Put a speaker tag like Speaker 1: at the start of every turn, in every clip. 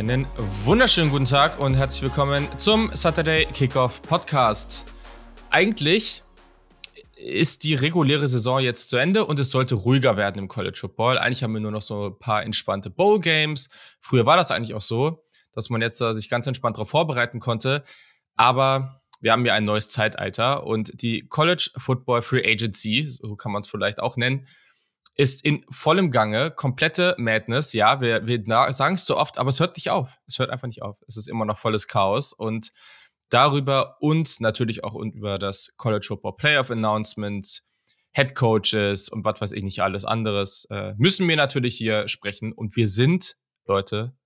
Speaker 1: Einen wunderschönen guten Tag und herzlich willkommen zum Saturday Kickoff Podcast. Eigentlich ist die reguläre Saison jetzt zu Ende und es sollte ruhiger werden im College Football. Eigentlich haben wir nur noch so ein paar entspannte Bowl Games. Früher war das eigentlich auch so, dass man jetzt sich ganz entspannt darauf vorbereiten konnte. Aber wir haben ja ein neues Zeitalter und die College Football Free Agency, so kann man es vielleicht auch nennen, ist in vollem Gange, komplette Madness. Ja, wir, wir sagen es so oft, aber es hört nicht auf. Es hört einfach nicht auf. Es ist immer noch volles Chaos und darüber und natürlich auch über das College Football Playoff Announcement, Head Coaches und was weiß ich nicht alles anderes, äh, müssen wir natürlich hier sprechen. Und wir sind, Leute,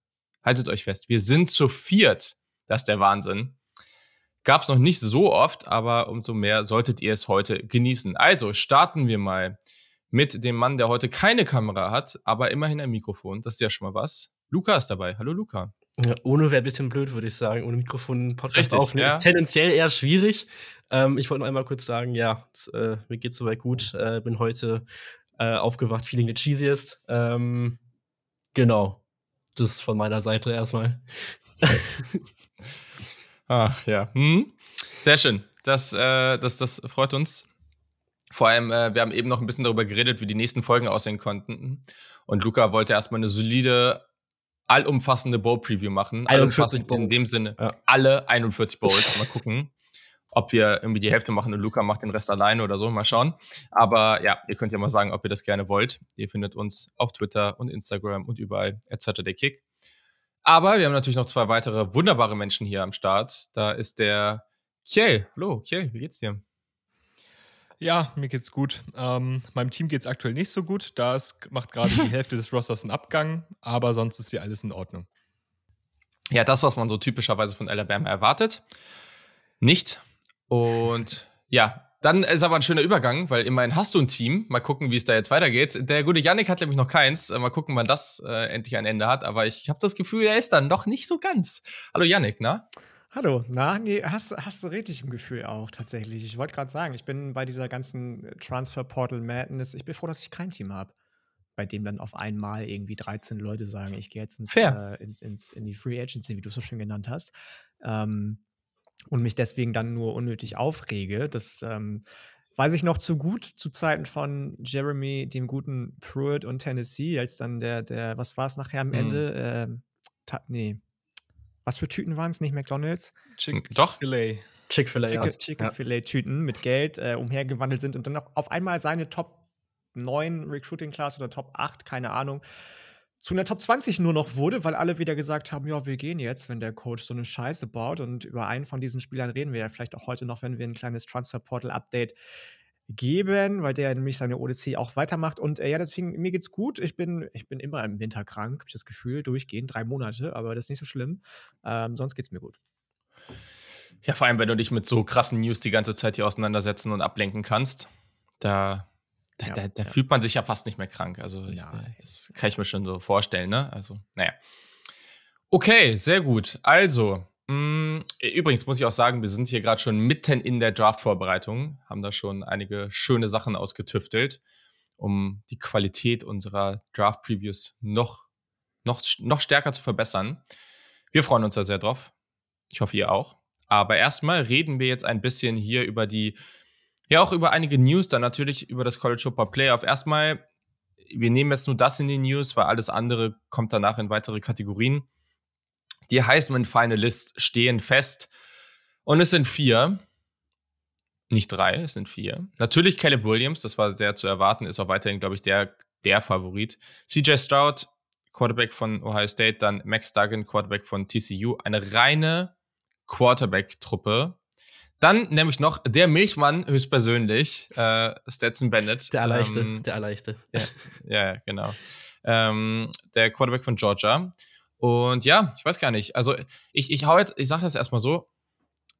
Speaker 1: haltet euch fest, wir sind zu viert. Das ist der Wahnsinn. Gab es noch nicht so oft, aber umso mehr solltet ihr es heute genießen. Also starten wir mal mit dem Mann, der heute keine Kamera hat, aber immerhin ein Mikrofon. Das ist ja schon mal was. Luca ist dabei. Hallo Luca.
Speaker 2: Ja, ohne wäre ein bisschen blöd, würde ich sagen. Ohne Mikrofon einen Podcast Richtig, aufnehmen. Ja. Ist tendenziell eher schwierig. Ähm, ich wollte noch einmal kurz sagen, ja, das, äh, mir geht's soweit gut. Äh, bin heute äh, aufgewacht, feeling the cheesiest. Ähm, genau. Das von meiner Seite erstmal.
Speaker 1: Ach ja. Hm? Sehr schön. Das, äh, das, das freut uns. Vor allem, äh, wir haben eben noch ein bisschen darüber geredet, wie die nächsten Folgen aussehen konnten. Und Luca wollte erstmal eine solide, allumfassende Bowl-Preview machen.
Speaker 2: 41 Bowl.
Speaker 1: In dem Sinne, ja. alle 41 Bowls. mal gucken, ob wir irgendwie die Hälfte machen und Luca macht den Rest alleine oder so. Mal schauen. Aber ja, ihr könnt ja mal sagen, ob ihr das gerne wollt. Ihr findet uns auf Twitter und Instagram und überall at Saturday Kick. Aber wir haben natürlich noch zwei weitere wunderbare Menschen hier am Start. Da ist der Kjell. Hallo, Kjell, wie geht's dir?
Speaker 3: Ja, mir geht's gut. Ähm, meinem Team geht's aktuell nicht so gut. Da macht gerade die Hälfte des Rosters einen Abgang, aber sonst ist hier alles in Ordnung.
Speaker 1: Ja, das, was man so typischerweise von Alabama erwartet. Nicht. Und ja, dann ist aber ein schöner Übergang, weil immerhin hast du ein Team. Mal gucken, wie es da jetzt weitergeht. Der gute Yannick hat nämlich noch keins. Mal gucken, wann das äh, endlich ein Ende hat. Aber ich habe das Gefühl, er ist dann doch nicht so ganz. Hallo Yannick, na?
Speaker 4: Hallo, na, nee, hast, hast du richtig im Gefühl auch tatsächlich. Ich wollte gerade sagen, ich bin bei dieser ganzen Transfer Portal Madness, ich bin froh, dass ich kein Team habe, bei dem dann auf einmal irgendwie 13 Leute sagen, ich gehe jetzt ins, äh, ins, ins, in die Free Agency, wie du es so schön genannt hast. Ähm, und mich deswegen dann nur unnötig aufrege. Das ähm, weiß ich noch zu gut zu Zeiten von Jeremy, dem guten Pruitt und Tennessee, als dann der, der, was war es nachher am mhm. Ende? Äh, nee, was für Tüten waren es? Nicht McDonalds?
Speaker 1: Chick Doch. Chick-fil-A.
Speaker 4: Chick-fil-A. Chick-fil-A-Tüten mit Geld äh, umhergewandelt sind und dann auch auf einmal seine Top 9 Recruiting Class oder Top 8, keine Ahnung, zu einer Top 20 nur noch wurde, weil alle wieder gesagt haben, ja, wir gehen jetzt, wenn der Coach so eine Scheiße baut. Und über einen von diesen Spielern reden wir ja vielleicht auch heute noch, wenn wir ein kleines Transfer Portal Update geben, weil der nämlich seine Odyssee auch weitermacht. Und äh, ja, deswegen, mir geht's gut. Ich bin, ich bin immer im Winter krank, habe ich das Gefühl, durchgehend, drei Monate, aber das ist nicht so schlimm. Ähm, sonst geht's mir gut.
Speaker 1: Ja, vor allem, wenn du dich mit so krassen News die ganze Zeit hier auseinandersetzen und ablenken kannst, da, da, ja, da, da ja. fühlt man sich ja fast nicht mehr krank. Also, ich, das kann ich mir schon so vorstellen, ne? Also, naja. Okay, sehr gut. Also, übrigens muss ich auch sagen, wir sind hier gerade schon mitten in der Draft-Vorbereitung, haben da schon einige schöne Sachen ausgetüftelt, um die Qualität unserer Draft-Previews noch, noch, noch stärker zu verbessern. Wir freuen uns da sehr drauf. Ich hoffe, ihr auch. Aber erstmal reden wir jetzt ein bisschen hier über die, ja auch über einige News, dann natürlich über das College Football Playoff. Erstmal, wir nehmen jetzt nur das in die News, weil alles andere kommt danach in weitere Kategorien. Die Heisman-Finalists stehen fest. Und es sind vier. Nicht drei, es sind vier. Natürlich Caleb Williams, das war sehr zu erwarten, ist auch weiterhin, glaube ich, der, der Favorit. CJ Stroud, Quarterback von Ohio State, dann Max Duggan, Quarterback von TCU. Eine reine Quarterback-Truppe. Dann nämlich noch der Milchmann höchstpersönlich, äh, Stetson Bennett.
Speaker 2: Der Erleichte, ähm, der Erleichte.
Speaker 1: Ja, ja genau. Ähm, der Quarterback von Georgia. Und ja, ich weiß gar nicht. Also ich, ich hau jetzt, ich sage das erstmal so,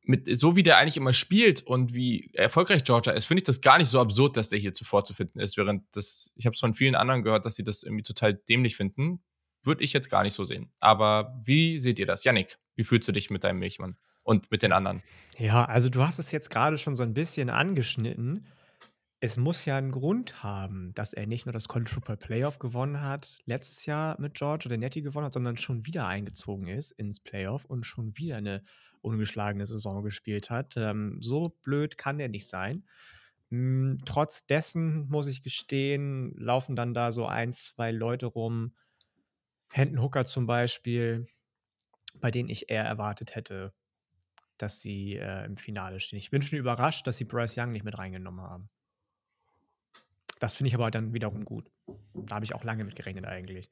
Speaker 1: mit, so wie der eigentlich immer spielt und wie erfolgreich Georgia ist, finde ich das gar nicht so absurd, dass der hier zuvor zu finden ist. Während das, ich habe es von vielen anderen gehört, dass sie das irgendwie total dämlich finden. Würde ich jetzt gar nicht so sehen. Aber wie seht ihr das? Yannick, wie fühlst du dich mit deinem Milchmann und mit den anderen?
Speaker 4: Ja, also du hast es jetzt gerade schon so ein bisschen angeschnitten es muss ja einen Grund haben, dass er nicht nur das College Football Playoff gewonnen hat, letztes Jahr mit George oder Nettie gewonnen hat, sondern schon wieder eingezogen ist ins Playoff und schon wieder eine ungeschlagene Saison gespielt hat. Ähm, so blöd kann er nicht sein. Hm, trotz dessen muss ich gestehen, laufen dann da so ein, zwei Leute rum, Hendon Hooker zum Beispiel, bei denen ich eher erwartet hätte, dass sie äh, im Finale stehen. Ich bin schon überrascht, dass sie Bryce Young nicht mit reingenommen haben. Das finde ich aber dann wiederum gut. Da habe ich auch lange mit gerechnet eigentlich.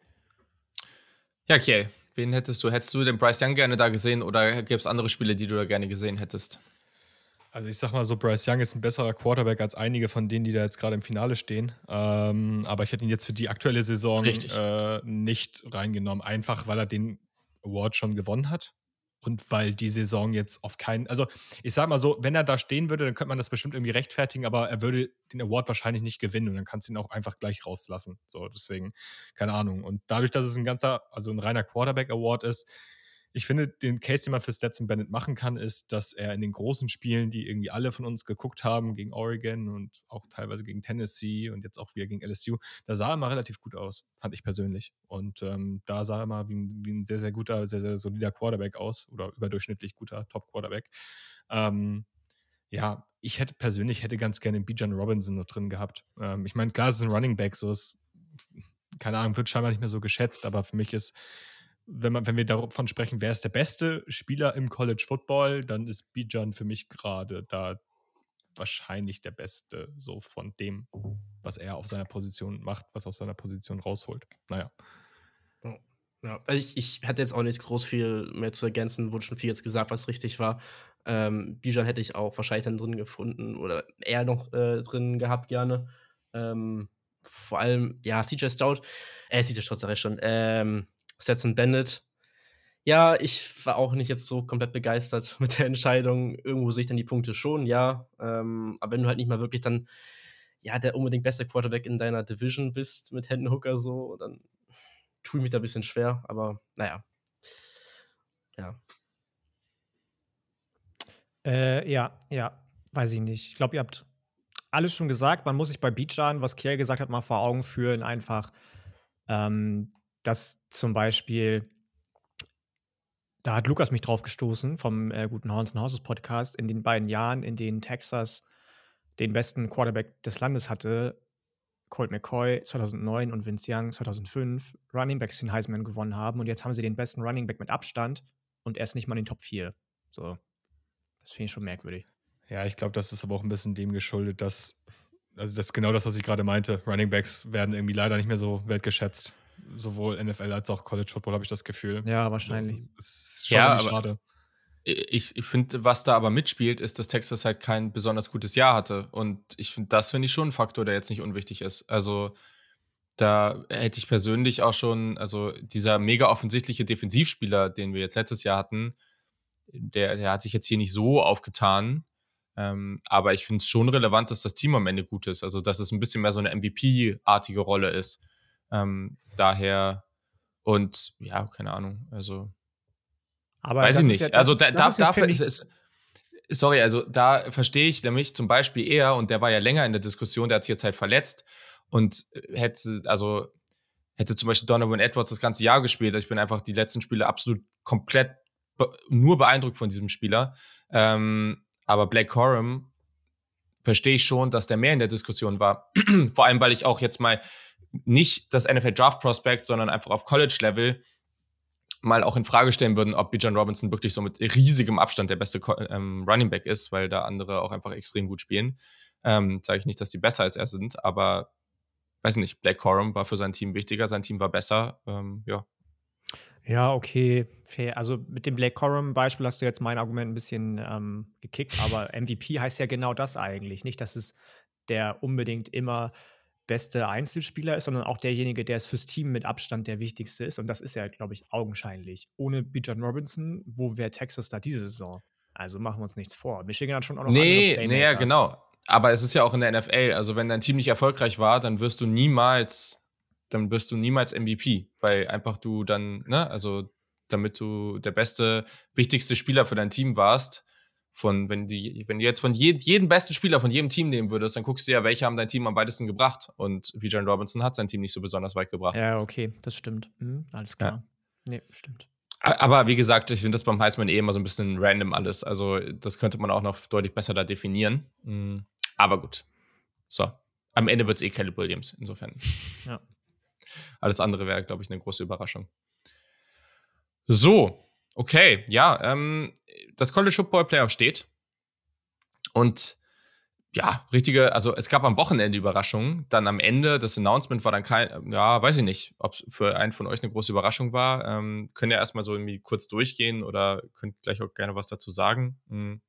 Speaker 1: Ja, okay. Wen hättest du? Hättest du den Bryce Young gerne da gesehen oder gäbe es andere Spiele, die du da gerne gesehen hättest?
Speaker 3: Also ich sag mal so, Bryce Young ist ein besserer Quarterback als einige von denen, die da jetzt gerade im Finale stehen. Ähm, aber ich hätte ihn jetzt für die aktuelle Saison äh, nicht reingenommen, einfach weil er den Award schon gewonnen hat und weil die Saison jetzt auf keinen, also ich sag mal so, wenn er da stehen würde, dann könnte man das bestimmt irgendwie rechtfertigen, aber er würde den Award wahrscheinlich nicht gewinnen und dann kannst du ihn auch einfach gleich rauslassen. So, deswegen, keine Ahnung. Und dadurch, dass es ein ganzer, also ein reiner Quarterback-Award ist, ich finde, den Case, den man für Stetson Bennett machen kann, ist, dass er in den großen Spielen, die irgendwie alle von uns geguckt haben, gegen Oregon und auch teilweise gegen Tennessee und jetzt auch wieder gegen LSU, da sah er mal relativ gut aus, fand ich persönlich. Und ähm, da sah er mal wie ein, wie ein, sehr, sehr guter, sehr, sehr solider Quarterback aus oder überdurchschnittlich guter Top-Quarterback. Ähm, ja, ich hätte persönlich hätte ganz gerne Bijan Robinson noch drin gehabt. Ähm, ich meine, klar, es ist ein Running Back, so ist, keine Ahnung, wird scheinbar nicht mehr so geschätzt, aber für mich ist wenn, man, wenn wir davon sprechen, wer ist der beste Spieler im College Football, dann ist Bijan für mich gerade da wahrscheinlich der Beste, so von dem, was er auf seiner Position macht, was aus seiner Position rausholt. Naja.
Speaker 2: Ja, also ich, ich hatte jetzt auch nicht groß viel mehr zu ergänzen, wurde schon viel jetzt gesagt, was richtig war. Ähm, Bijan hätte ich auch wahrscheinlich dann drin gefunden oder eher noch äh, drin gehabt, gerne. Ähm, vor allem, ja, CJ Stout, äh, CJ Stout sag ich schon, ähm, Stetson Bennett. Ja, ich war auch nicht jetzt so komplett begeistert mit der Entscheidung. Irgendwo sehe ich dann die Punkte schon, ja. Ähm, aber wenn du halt nicht mal wirklich dann, ja, der unbedingt beste Quarterback in deiner Division bist mit Hendon Hooker so, dann tue ich mich da ein bisschen schwer. Aber naja. Ja.
Speaker 4: Äh, ja, ja, weiß ich nicht. Ich glaube, ihr habt alles schon gesagt. Man muss sich bei Bijan, was Kiel gesagt hat, mal vor Augen führen, einfach ähm, dass zum Beispiel, da hat Lukas mich drauf gestoßen vom äh, guten Horns Horses Podcast, in den beiden Jahren, in denen Texas den besten Quarterback des Landes hatte, Colt McCoy 2009 und Vince Young 2005, Running Backs den Heisman gewonnen haben und jetzt haben sie den besten Running Back mit Abstand und er ist nicht mal in den Top 4. So, das finde ich schon merkwürdig.
Speaker 3: Ja, ich glaube, das ist aber auch ein bisschen dem geschuldet, dass, also das ist genau das, was ich gerade meinte. Running Backs werden irgendwie leider nicht mehr so wertgeschätzt sowohl NFL als auch College Football, habe ich das Gefühl.
Speaker 4: Ja, wahrscheinlich.
Speaker 3: Das ist schon ja, schade.
Speaker 1: Ich, ich finde, was da aber mitspielt, ist, dass Texas halt kein besonders gutes Jahr hatte. Und ich finde, das finde ich schon ein Faktor, der jetzt nicht unwichtig ist. Also, da hätte ich persönlich auch schon, also dieser mega offensichtliche Defensivspieler, den wir jetzt letztes Jahr hatten, der, der hat sich jetzt hier nicht so aufgetan. Ähm, aber ich finde es schon relevant, dass das Team am Ende gut ist. Also, dass es ein bisschen mehr so eine MVP-artige Rolle ist. Ähm, daher und ja, keine Ahnung. Also
Speaker 4: aber
Speaker 1: weiß ich nicht. Ja, also da, da, da ist, sorry, also da verstehe ich nämlich zum Beispiel eher und der war ja länger in der Diskussion, der hat sich jetzt halt verletzt und hätte also hätte zum Beispiel Donovan Edwards das ganze Jahr gespielt. Ich bin einfach die letzten Spiele absolut komplett be nur beeindruckt von diesem Spieler. Ähm, aber Black Corum verstehe ich schon, dass der mehr in der Diskussion war. Vor allem, weil ich auch jetzt mal nicht das NFL Draft Prospect, sondern einfach auf College Level mal auch in Frage stellen würden, ob Bijan Robinson wirklich so mit riesigem Abstand der beste ähm, Running Back ist, weil da andere auch einfach extrem gut spielen. Ähm, Sage ich nicht, dass die besser als er sind, aber weiß nicht, Black Corum war für sein Team wichtiger, sein Team war besser. Ähm, ja.
Speaker 4: Ja, okay, fair. Also mit dem Black Corum-Beispiel hast du jetzt mein Argument ein bisschen ähm, gekickt, aber MVP heißt ja genau das eigentlich. Nicht, dass es der unbedingt immer beste Einzelspieler ist, sondern auch derjenige, der es fürs Team mit Abstand der wichtigste ist. Und das ist ja, glaube ich, augenscheinlich. Ohne Bijan Robinson, wo wäre Texas da diese Saison? Also machen wir uns nichts vor. Michigan hat schon auch noch
Speaker 1: nee, andere Nee, ja, genau. Aber es ist ja auch in der NFL. Also wenn dein Team nicht erfolgreich war, dann wirst du niemals, dann wirst du niemals MVP, weil einfach du dann, ne, also damit du der beste, wichtigste Spieler für dein Team warst, Von, wenn du, wenn du jetzt von je, jedem besten Spieler von jedem Team nehmen würdest, dann guckst du ja, welche haben dein Team am weitesten gebracht. Und Bijan Robinson hat sein Team nicht so besonders weit gebracht.
Speaker 4: Ja, okay, das stimmt. Mhm, alles klar. Ja. Nee, stimmt.
Speaker 1: Aber wie gesagt, ich finde das beim Heisman eh immer so ein bisschen random alles. Also, das könnte man auch noch deutlich besser da definieren. Mhm. Aber gut. So. Am Ende wird es eh Caleb Williams, insofern. Ja. Alles andere wäre, glaube ich, eine große Überraschung. So, okay, ja, ähm, das College Football Playoff steht. Und ja, richtige, also es gab am Wochenende Überraschungen. Dann am Ende, das Announcement war dann kein, ja, weiß ich nicht, ob es für einen von euch eine große Überraschung war. Ähm, können ja erstmal so irgendwie kurz durchgehen oder könnt gleich auch gerne was dazu sagen. Mhm.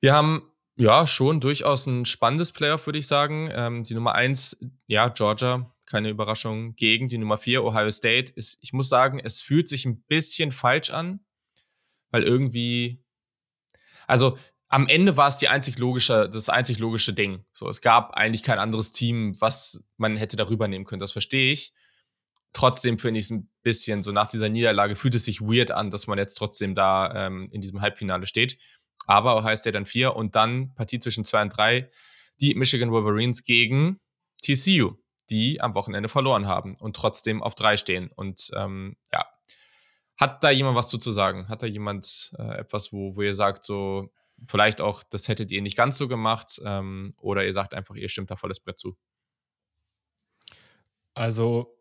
Speaker 1: Wir haben ja schon durchaus ein spannendes Playoff, würde ich sagen. Ähm, die Nummer eins, ja, Georgia, keine Überraschung, gegen die Nummer vier, Ohio State. Ist, ich muss sagen, es fühlt sich ein bisschen falsch an, weil irgendwie, also am Ende war es die einzig logische, das einzig logische Ding. So, es gab eigentlich kein anderes Team, was man hätte darüber nehmen können. Das verstehe ich. Trotzdem finde ich es ein bisschen so nach dieser Niederlage fühlt es sich weird an, dass man jetzt trotzdem da ähm, in diesem Halbfinale steht. Aber Ohio State dann vier und dann Partie zwischen zwei und drei, die Michigan Wolverines gegen TCU, die am Wochenende verloren haben und trotzdem auf drei stehen. Und ähm, ja, hat da jemand was zu, sagen? Hat da jemand äh, etwas, wo, wo ihr sagt, so, vielleicht auch, das hättet ihr nicht ganz so gemacht ähm, oder ihr sagt einfach, ihr stimmt da volles Brett zu?
Speaker 3: Also,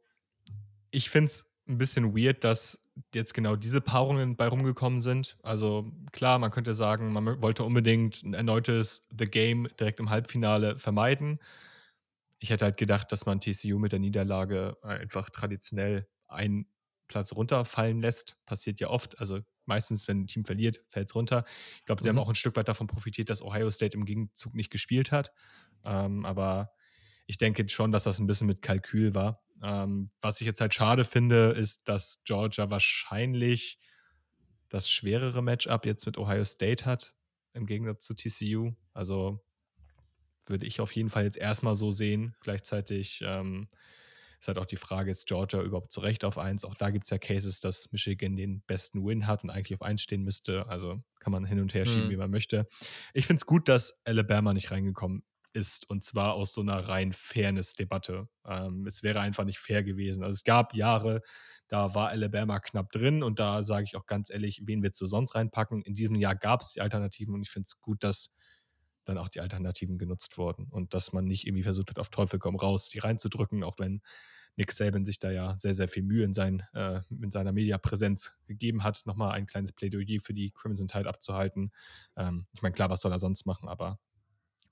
Speaker 3: ich finde es ein bisschen weird, dass jetzt genau diese Paarungen bei rumgekommen sind. Also klar, man könnte sagen, man wollte unbedingt ein erneutes The Game direkt im Halbfinale vermeiden. Ich hätte halt gedacht, dass man TCU mit der Niederlage einfach traditionell einen Platz runterfallen lässt. Passiert ja oft. Also meistens, wenn ein Team verliert, fällt es runter. Ich glaube, sie mhm. haben auch ein Stück weit davon profitiert, dass Ohio State im Gegenzug nicht gespielt hat. Ähm, aber ich denke schon, dass das ein bisschen mit Kalkül war. Ähm, was ich jetzt halt schade finde, ist, dass Georgia wahrscheinlich das schwerere Matchup jetzt mit Ohio State hat, im Gegensatz zu TCU. Also würde ich auf jeden Fall jetzt erstmal so sehen. Gleichzeitig ähm, ist halt auch die Frage, ist Georgia überhaupt zu Recht auf 1? Auch da gibt es ja Cases, dass Michigan den besten Win hat und eigentlich auf 1 stehen müsste. Also kann man hin und her schieben, mhm. wie man möchte. Ich finde es gut, dass Alabama nicht reingekommen ist und zwar aus so einer rein Fairness-Debatte. Ähm, es wäre einfach nicht fair gewesen. Also es gab Jahre, da war Alabama knapp drin und da sage ich auch ganz ehrlich, wen willst du sonst reinpacken? In diesem Jahr gab es die Alternativen und ich finde es gut, dass dann auch die Alternativen genutzt wurden und dass man nicht irgendwie versucht hat, auf Teufel komm raus, die reinzudrücken, auch wenn Nick Saban sich da ja sehr, sehr viel Mühe in, sein, äh, in seiner Mediapräsenz gegeben hat, nochmal ein kleines Plädoyer für die Crimson Tide abzuhalten. Ähm, ich meine, klar, was soll er sonst machen, aber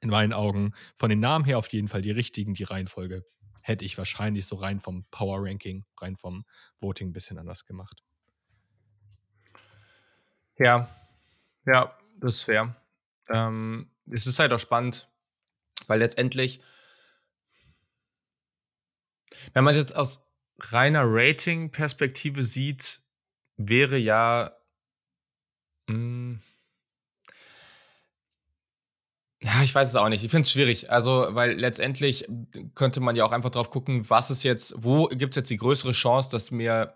Speaker 3: in meinen Augen von den Namen her auf jeden Fall die richtigen, die Reihenfolge hätte ich wahrscheinlich so rein vom Power Ranking, rein vom Voting ein bisschen anders gemacht.
Speaker 1: Ja, ja, das fair. Ähm, es ist halt auch spannend, weil letztendlich, wenn man es jetzt aus reiner Rating-Perspektive sieht, wäre ja. Mh, hm, ja, ich weiß es auch nicht. Ich finde es schwierig. Also, weil letztendlich könnte man ja auch einfach drauf gucken, was ist jetzt, wo gibt es jetzt die größere Chance, dass wir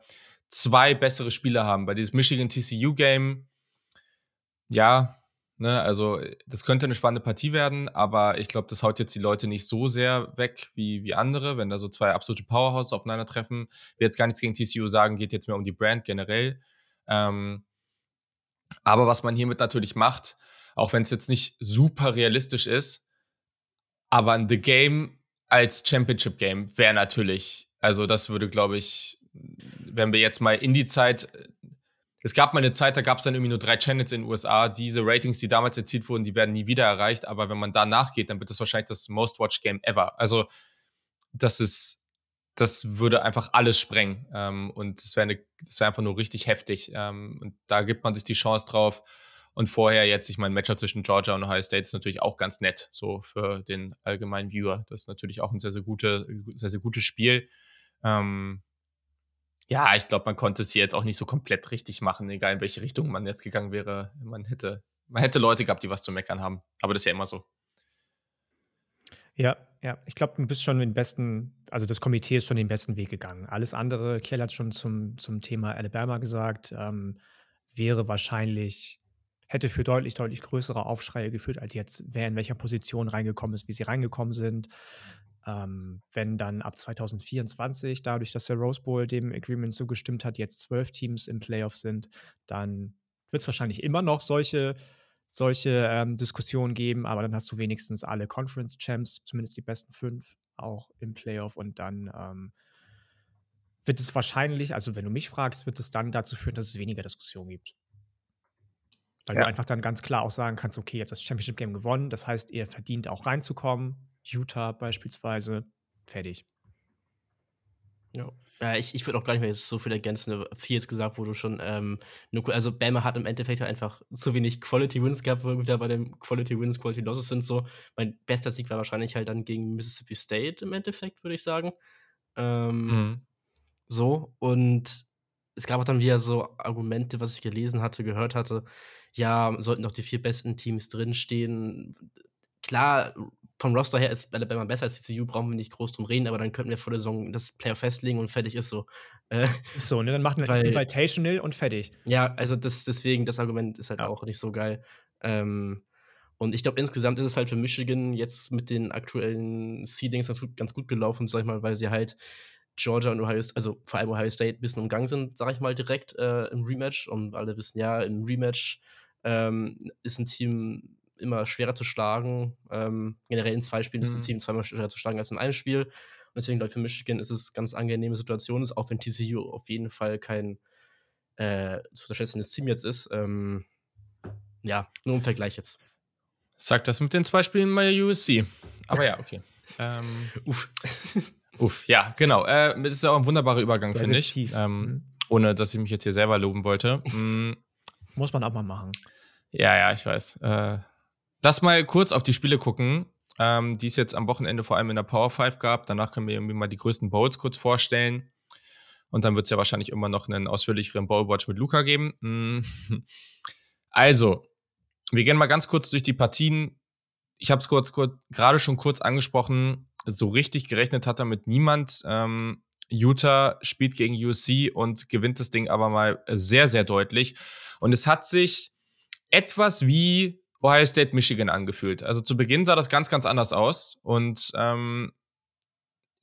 Speaker 1: zwei bessere Spieler haben. Bei diesem Michigan TCU Game, ja, ne, also das könnte eine spannende Partie werden, aber ich glaube, das haut jetzt die Leute nicht so sehr weg wie, wie andere, wenn da so zwei absolute Powerhouses aufeinandertreffen. Ich will jetzt gar nichts gegen TCU sagen, geht jetzt mehr um die Brand generell. Ähm, aber was man hiermit natürlich macht, auch wenn es jetzt nicht super realistisch ist. Aber ein The Game als Championship Game wäre natürlich, also das würde, glaube ich, wenn wir jetzt mal in die Zeit, es gab mal eine Zeit, da gab es dann irgendwie nur drei Channels in den USA. Diese Ratings, die damals erzielt wurden, die werden nie wieder erreicht. Aber wenn man da nachgeht, dann wird das wahrscheinlich das Most Watched Game ever. Also das ist, das würde einfach alles sprengen. Ähm, und es wäre wär einfach nur richtig heftig. Ähm, und da gibt man sich die Chance drauf. Und vorher jetzt, ich meine, Matchup zwischen Georgia und Ohio State ist natürlich auch ganz nett, so für den allgemeinen Viewer. Das ist natürlich auch ein sehr, sehr, gute, sehr, sehr gutes Spiel. Ähm, ja, ich glaube, man konnte es hier jetzt auch nicht so komplett richtig machen, egal in welche Richtung man jetzt gegangen wäre. Man hätte, man hätte Leute gehabt, die was zu meckern haben. Aber das ist ja immer so.
Speaker 4: Ja, ja. Ich glaube, du bist schon den besten, also das Komitee ist schon den besten Weg gegangen. Alles andere, Kiel hat schon zum, zum Thema Alabama gesagt, ähm, wäre wahrscheinlich hätte für deutlich, deutlich größere Aufschreie geführt, als jetzt, wer in welcher Position reingekommen ist, wie sie reingekommen sind. Ähm, wenn dann ab 2024, dadurch, dass der Rose Bowl dem Agreement zugestimmt hat, jetzt zwölf Teams im Playoff sind, dann wird es wahrscheinlich immer noch solche, solche ähm, Diskussionen geben, aber dann hast du wenigstens alle Conference Champs, zumindest die besten fünf, auch im Playoff und dann ähm, wird es wahrscheinlich, also wenn du mich fragst, wird es dann dazu führen, dass es weniger Diskussionen gibt. Weil ja. du einfach dann ganz klar auch sagen kannst, okay, ihr habt das Championship Game gewonnen, das heißt, ihr verdient auch reinzukommen. Utah beispielsweise, fertig.
Speaker 2: Ja. Ja, ich, ich würde auch gar nicht mehr so viel ergänzen. Viel jetzt gesagt, wo du schon, ähm, also Bama hat im Endeffekt halt einfach zu wenig Quality Wins gehabt, wo wir wieder bei den Quality Wins, Quality Losses sind. So, mein bester Sieg war wahrscheinlich halt dann gegen Mississippi State im Endeffekt, würde ich sagen. Ähm, mhm. So, und es gab auch dann wieder so Argumente, was ich gelesen hatte, gehört hatte, ja, sollten doch die vier besten Teams drinstehen. Klar, vom Roster her ist Alabama besser als TCU, brauchen wir nicht groß drum reden, aber dann könnten wir vor der Saison das Player festlegen und fertig ist so.
Speaker 4: Äh, ist so, ne? Dann machen wir weil, Invitational und fertig.
Speaker 2: Ja, also das, deswegen, das Argument ist halt ja. auch nicht so geil. Ähm, und ich glaube, insgesamt ist es halt für Michigan jetzt mit den aktuellen Seedings ganz gut, ganz gut gelaufen, sag ich mal, weil sie halt Georgia und Ohio, also vor allem Ohio State, ein bisschen umgangen sind, sag ich mal, direkt äh, im Rematch. Und alle wissen ja, im Rematch ähm, ist ein Team immer schwerer zu schlagen. Ähm, generell in zwei Spielen mhm. ist ein. Team zweimal schwerer zu schlagen als in einem Spiel. Und deswegen, glaube ich, für Michigan ist es eine ganz angenehme Situation, ist, auch wenn TCU auf jeden Fall kein äh, zu unterschätzendes Team jetzt ist. Ähm, ja, nur im Vergleich jetzt.
Speaker 1: Sagt das mit den zwei Spielen bei USC. Aber ja, okay. ähm, Uff. Uff, ja, genau. Äh, das ist auch ein wunderbarer Übergang, finde ich. Ähm, mhm. ohne, dass ich mich jetzt hier selber loben wollte.
Speaker 4: Mhm. Muss man auch mal machen.
Speaker 1: Ja, ja, ich weiß. Äh, lass mal kurz auf die Spiele gucken, ähm, die es jetzt am Wochenende vor allem in der Power 5 gab. Danach können wir irgendwie mal die größten Bowls kurz vorstellen. Und dann wird es ja wahrscheinlich immer noch einen ausführlicheren Bowl-Watch mit Luca geben. Mhm. Also, wir gehen mal ganz kurz durch die Partien. Ich habe es kurz, kurz gerade schon kurz angesprochen so richtig gerechnet hat damit niemand. Ähm, Utah spielt gegen USC und gewinnt das Ding aber mal sehr, sehr deutlich. Und es hat sich etwas wie Ohio State Michigan angefühlt. Also zu Beginn sah das ganz, ganz anders aus. Und ähm,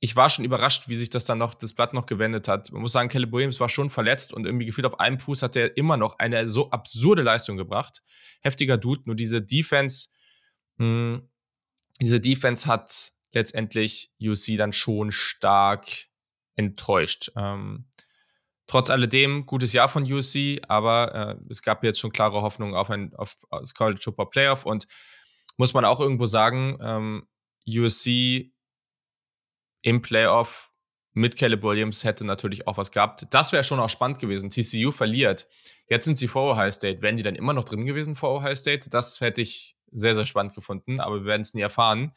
Speaker 1: ich war schon überrascht, wie sich das dann noch, das Blatt noch gewendet hat. Man muss sagen, Caleb Williams war schon verletzt und irgendwie gefühlt auf einem Fuß hat er immer noch eine so absurde Leistung gebracht. Heftiger Dude, nur diese Defense, mh, hm, diese Defense hat letztendlich UC dann schon stark enttäuscht. Ähm, trotz alledem, gutes Jahr von UC, aber äh, es gab jetzt schon klare Hoffnung auf ein auf das College Football Playoff und muss man auch irgendwo sagen, ähm, USC im Playoff mit Caleb Williams hätte natürlich auch was gehabt. Das wäre schon auch spannend gewesen. TCU verliert. Jetzt sind sie vor Ohio State. Wären die dann immer noch drin gewesen vor Ohio State? Das hätte ich sehr, sehr spannend gefunden, aber wir werden es nie erfahren.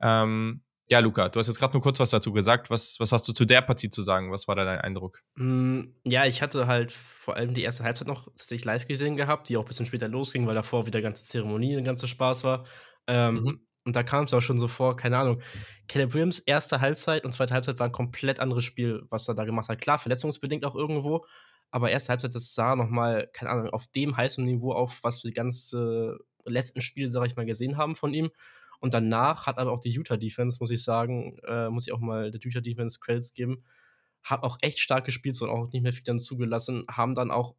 Speaker 1: Ähm, ja, Luca, du hast jetzt gerade nur kurz was dazu gesagt. Was, was hast du zu der Partie zu sagen? Was war da dein Eindruck?
Speaker 2: Mm, ja, ich hatte halt vor allem die erste Halbzeit noch tatsächlich live gesehen gehabt, die auch ein bisschen später losging, weil davor wieder ganze Zeremonie und ganze Spaß war. Ähm, mhm. Und da kam es auch schon so vor, keine Ahnung. Caleb Williams, erste Halbzeit und zweite Halbzeit war ein komplett anderes Spiel, was er da gemacht hat. Klar, verletzungsbedingt auch irgendwo, aber erste Halbzeit, das sah nochmal, keine Ahnung, auf dem heißen Niveau auf, was wir die ganze letzten Spiele, sag ich mal, gesehen haben von ihm. Und danach hat aber auch die Utah Defense, muss ich sagen, äh, muss ich auch mal der Utah Defense Credits geben, hat auch echt stark gespielt und auch nicht mehr viel dann zugelassen, haben dann auch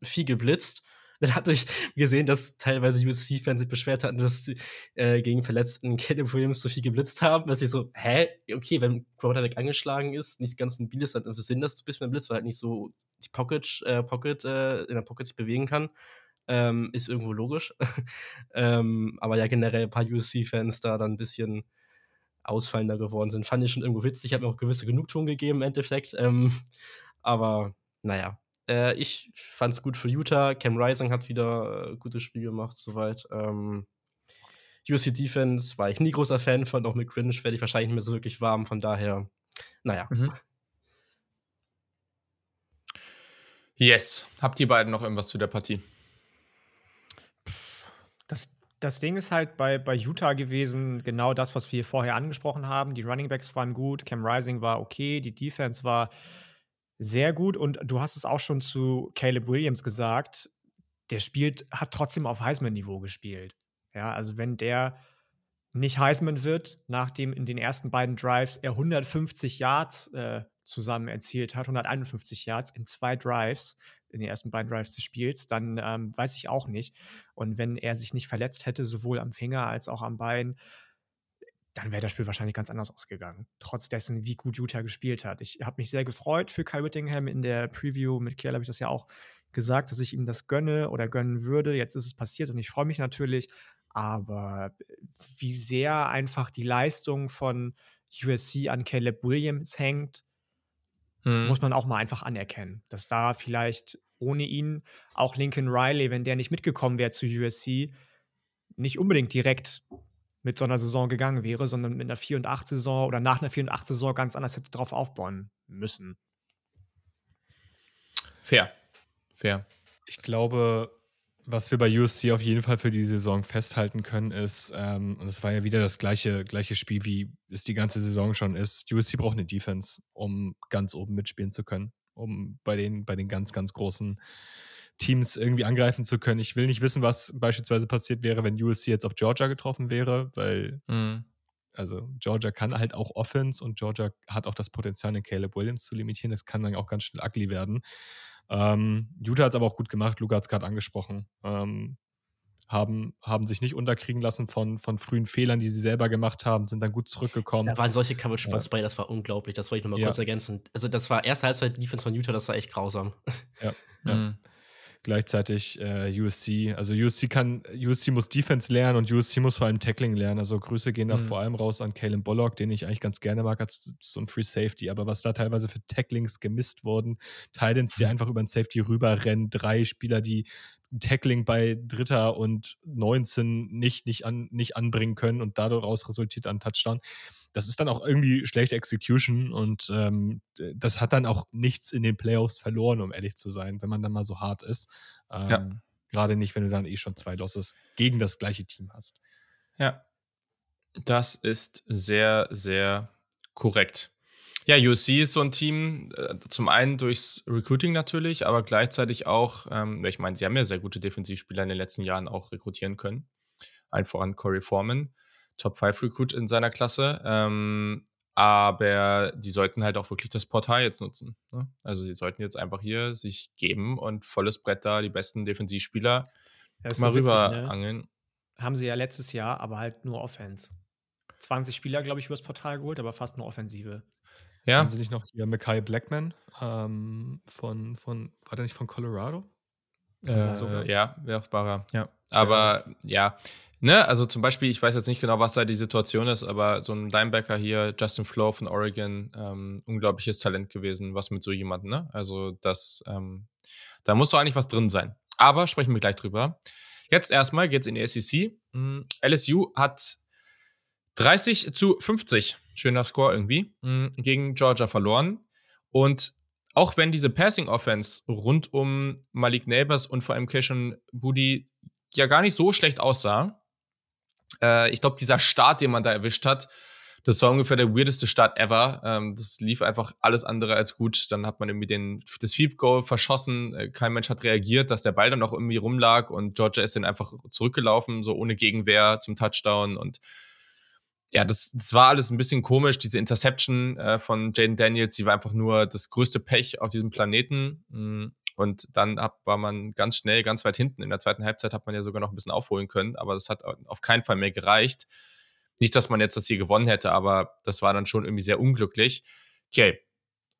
Speaker 2: viel geblitzt. Dann hatte ich gesehen, dass teilweise USC-Fans sich beschwert hatten, dass sie äh, gegen verletzten Caleb Williams so viel geblitzt haben, dass ich so, hä? Okay, wenn Quarterback angeschlagen ist, nicht ganz mobil ist, dann ist es Sinn, dass du ein bisschen blitzt, weil halt nicht so die Pocket, äh, Pocket, äh, in der Pocket sich bewegen kann. Ähm, ist irgendwo logisch. ähm, aber ja, generell ein paar USC-Fans da dann ein bisschen ausfallender geworden sind. Fand ich schon irgendwo witzig. Ich habe mir auch gewisse Genugtuung gegeben im Endeffekt. Ähm, aber naja, äh, ich fand es gut für Utah. Cam Rising hat wieder äh, gutes Spiel gemacht, soweit. Ähm, USC Defense war ich nie großer Fan von, auch mit Cringe werde ich wahrscheinlich nicht mehr so wirklich warm, von daher, naja. Mhm.
Speaker 1: Yes. Habt ihr beiden noch irgendwas zu der Partie?
Speaker 4: Das, Ding ist halt bei, bei Utah gewesen, genau das, was wir vorher angesprochen haben. Die Running Backs waren gut, Cam Rising war okay, die Defense war sehr gut und du hast es auch schon zu Caleb Williams gesagt. der spielt, hat trotzdem auf Heisman-Niveau gespielt. Ja, also wenn der nicht Heisman wird, nachdem in den ersten beiden Drives er 150 Yards äh, zusammen erzielt hat, 151 Yards in zwei Drives, in den ersten beiden Drives des Spiels, dann ähm, weiß ich auch nicht. Und wenn er sich nicht verletzt hätte, sowohl am Finger als auch am Bein, dann wäre das Spiel wahrscheinlich ganz anders ausgegangen. Trotz dessen, wie gut Utah gespielt hat. Ich habe mich sehr gefreut für Kyle Whittingham. In der Preview mit Kiel habe ich das ja auch gesagt, dass ich ihm das gönne oder gönnen würde. Jetzt ist es passiert und ich freue mich natürlich. Aber wie sehr einfach die Leistung von USC an Caleb Williams hängt, hm. muss man auch mal einfach anerkennen. Dass da vielleicht ohne ihn auch Lincoln Riley, wenn der nicht mitgekommen wäre zu USC, nicht unbedingt direkt mit so einer Saison gegangen wäre, sondern mit einer 4 und 8 Saison oder nach einer 4 und 8 Saison ganz anders hätte drauf aufbauen müssen.
Speaker 1: Fair. Fair.
Speaker 3: Ich glaube, was wir bei USC auf jeden Fall für die Saison festhalten können, ist, ähm, und es war ja wieder das gleiche, gleiche Spiel, wie es die ganze Saison schon ist, USC braucht eine Defense, um ganz oben mitspielen zu können, um bei den, bei den ganz, ganz großen Teams irgendwie angreifen zu können. Ich will nicht wissen, was beispielsweise passiert wäre, wenn USC jetzt auf Georgia getroffen wäre, weil mhm. also Georgia kann halt auch Offense und Georgia hat auch das Potenzial, den Caleb Williams zu limitieren. Das kann dann auch ganz schnell ugly werden. Ähm, Utah hat es aber auch gut gemacht, Luca hat es gerade angesprochen. Ähm, haben, haben sich nicht unterkriegen lassen von, von frühen Fehlern, die sie selber gemacht haben, sind dann gut zurückgekommen.
Speaker 2: Da waren solche Coverage ja. bei, das war unglaublich. Das wollte ich nochmal ja. kurz ergänzen. Also, das war erste Halbzeit Defense von Utah, das war echt grausam.
Speaker 3: Ja. ja. Mhm gleichzeitig äh, USC. Also USC kann, USC muss Defense lernen und USC muss vor allem Tackling lernen. Also Grüße gehen da mhm. vor allem raus an Kalen Bullock, den ich eigentlich ganz gerne mag, als so ein Free Safety. Aber was da teilweise für Tacklings gemisst wurden, Titans, die mhm. einfach über den Safety rüberrennen, drei Spieler, die Tackling bei Dritter und 19 nicht, nicht, an, nicht anbringen können und daraus resultiert ein Touchdown das ist dann auch irgendwie schlechte Execution und ähm, das hat dann auch nichts in den Playoffs verloren, um ehrlich zu sein, wenn man dann mal so hart ist. Ähm, ja. Gerade nicht, wenn du dann eh schon zwei Losses gegen das gleiche Team hast.
Speaker 1: Ja, das ist sehr, sehr korrekt. Ja, USC ist so ein Team, äh, zum einen durchs Recruiting natürlich, aber gleichzeitig auch, ähm, ich meine, sie haben ja sehr gute Defensivspieler in den letzten Jahren auch rekrutieren können. Allen voran Corey Foreman. Top 5 Recruit in seiner Klasse. Ähm, aber die sollten halt auch wirklich das Portal jetzt nutzen. Ne? Also die sollten jetzt einfach hier sich geben und volles Brett da, die besten Defensivspieler mal so rüber ne? angeln.
Speaker 4: Haben sie ja letztes Jahr, aber halt nur Offense. 20 Spieler, glaube ich, übers Portal geholt, aber fast nur Offensive.
Speaker 3: Ja. Haben sie nicht noch hier Mackay Blackman ähm, von, von, war der nicht von Colorado?
Speaker 1: Äh, ja, wer war er? Ja. Aber ja, Ne, also zum Beispiel, ich weiß jetzt nicht genau, was da die Situation ist, aber so ein Linebacker hier, Justin Flo von Oregon, ähm, unglaubliches Talent gewesen, was mit so jemandem, ne? Also das, ähm, da muss doch eigentlich was drin sein. Aber sprechen wir gleich drüber. Jetzt erstmal geht's in die SEC. Mhm, LSU hat 30 zu 50, schöner Score irgendwie, mhm, gegen Georgia verloren. Und auch wenn diese Passing Offense rund um Malik Neighbors und vor allem Keishon Booty ja gar nicht so schlecht aussah, äh, ich glaube, dieser Start, den man da erwischt hat, das war ungefähr der weirdeste Start ever. Ähm, das lief einfach alles andere als gut. Dann hat man irgendwie den, das Field Goal verschossen. Äh, kein Mensch hat reagiert, dass der Ball dann noch irgendwie rumlag und Georgia ist dann einfach zurückgelaufen, so ohne Gegenwehr zum Touchdown. Und ja, das, das war alles ein bisschen komisch. Diese Interception äh, von Jaden Daniels, die war einfach nur das größte Pech auf diesem Planeten. Mhm. Und dann ab, war man ganz schnell, ganz weit hinten. In der zweiten Halbzeit hat man ja sogar noch ein bisschen aufholen können, aber das hat auf keinen Fall mehr gereicht. Nicht, dass man jetzt das hier gewonnen hätte, aber das war dann schon irgendwie sehr unglücklich. Okay,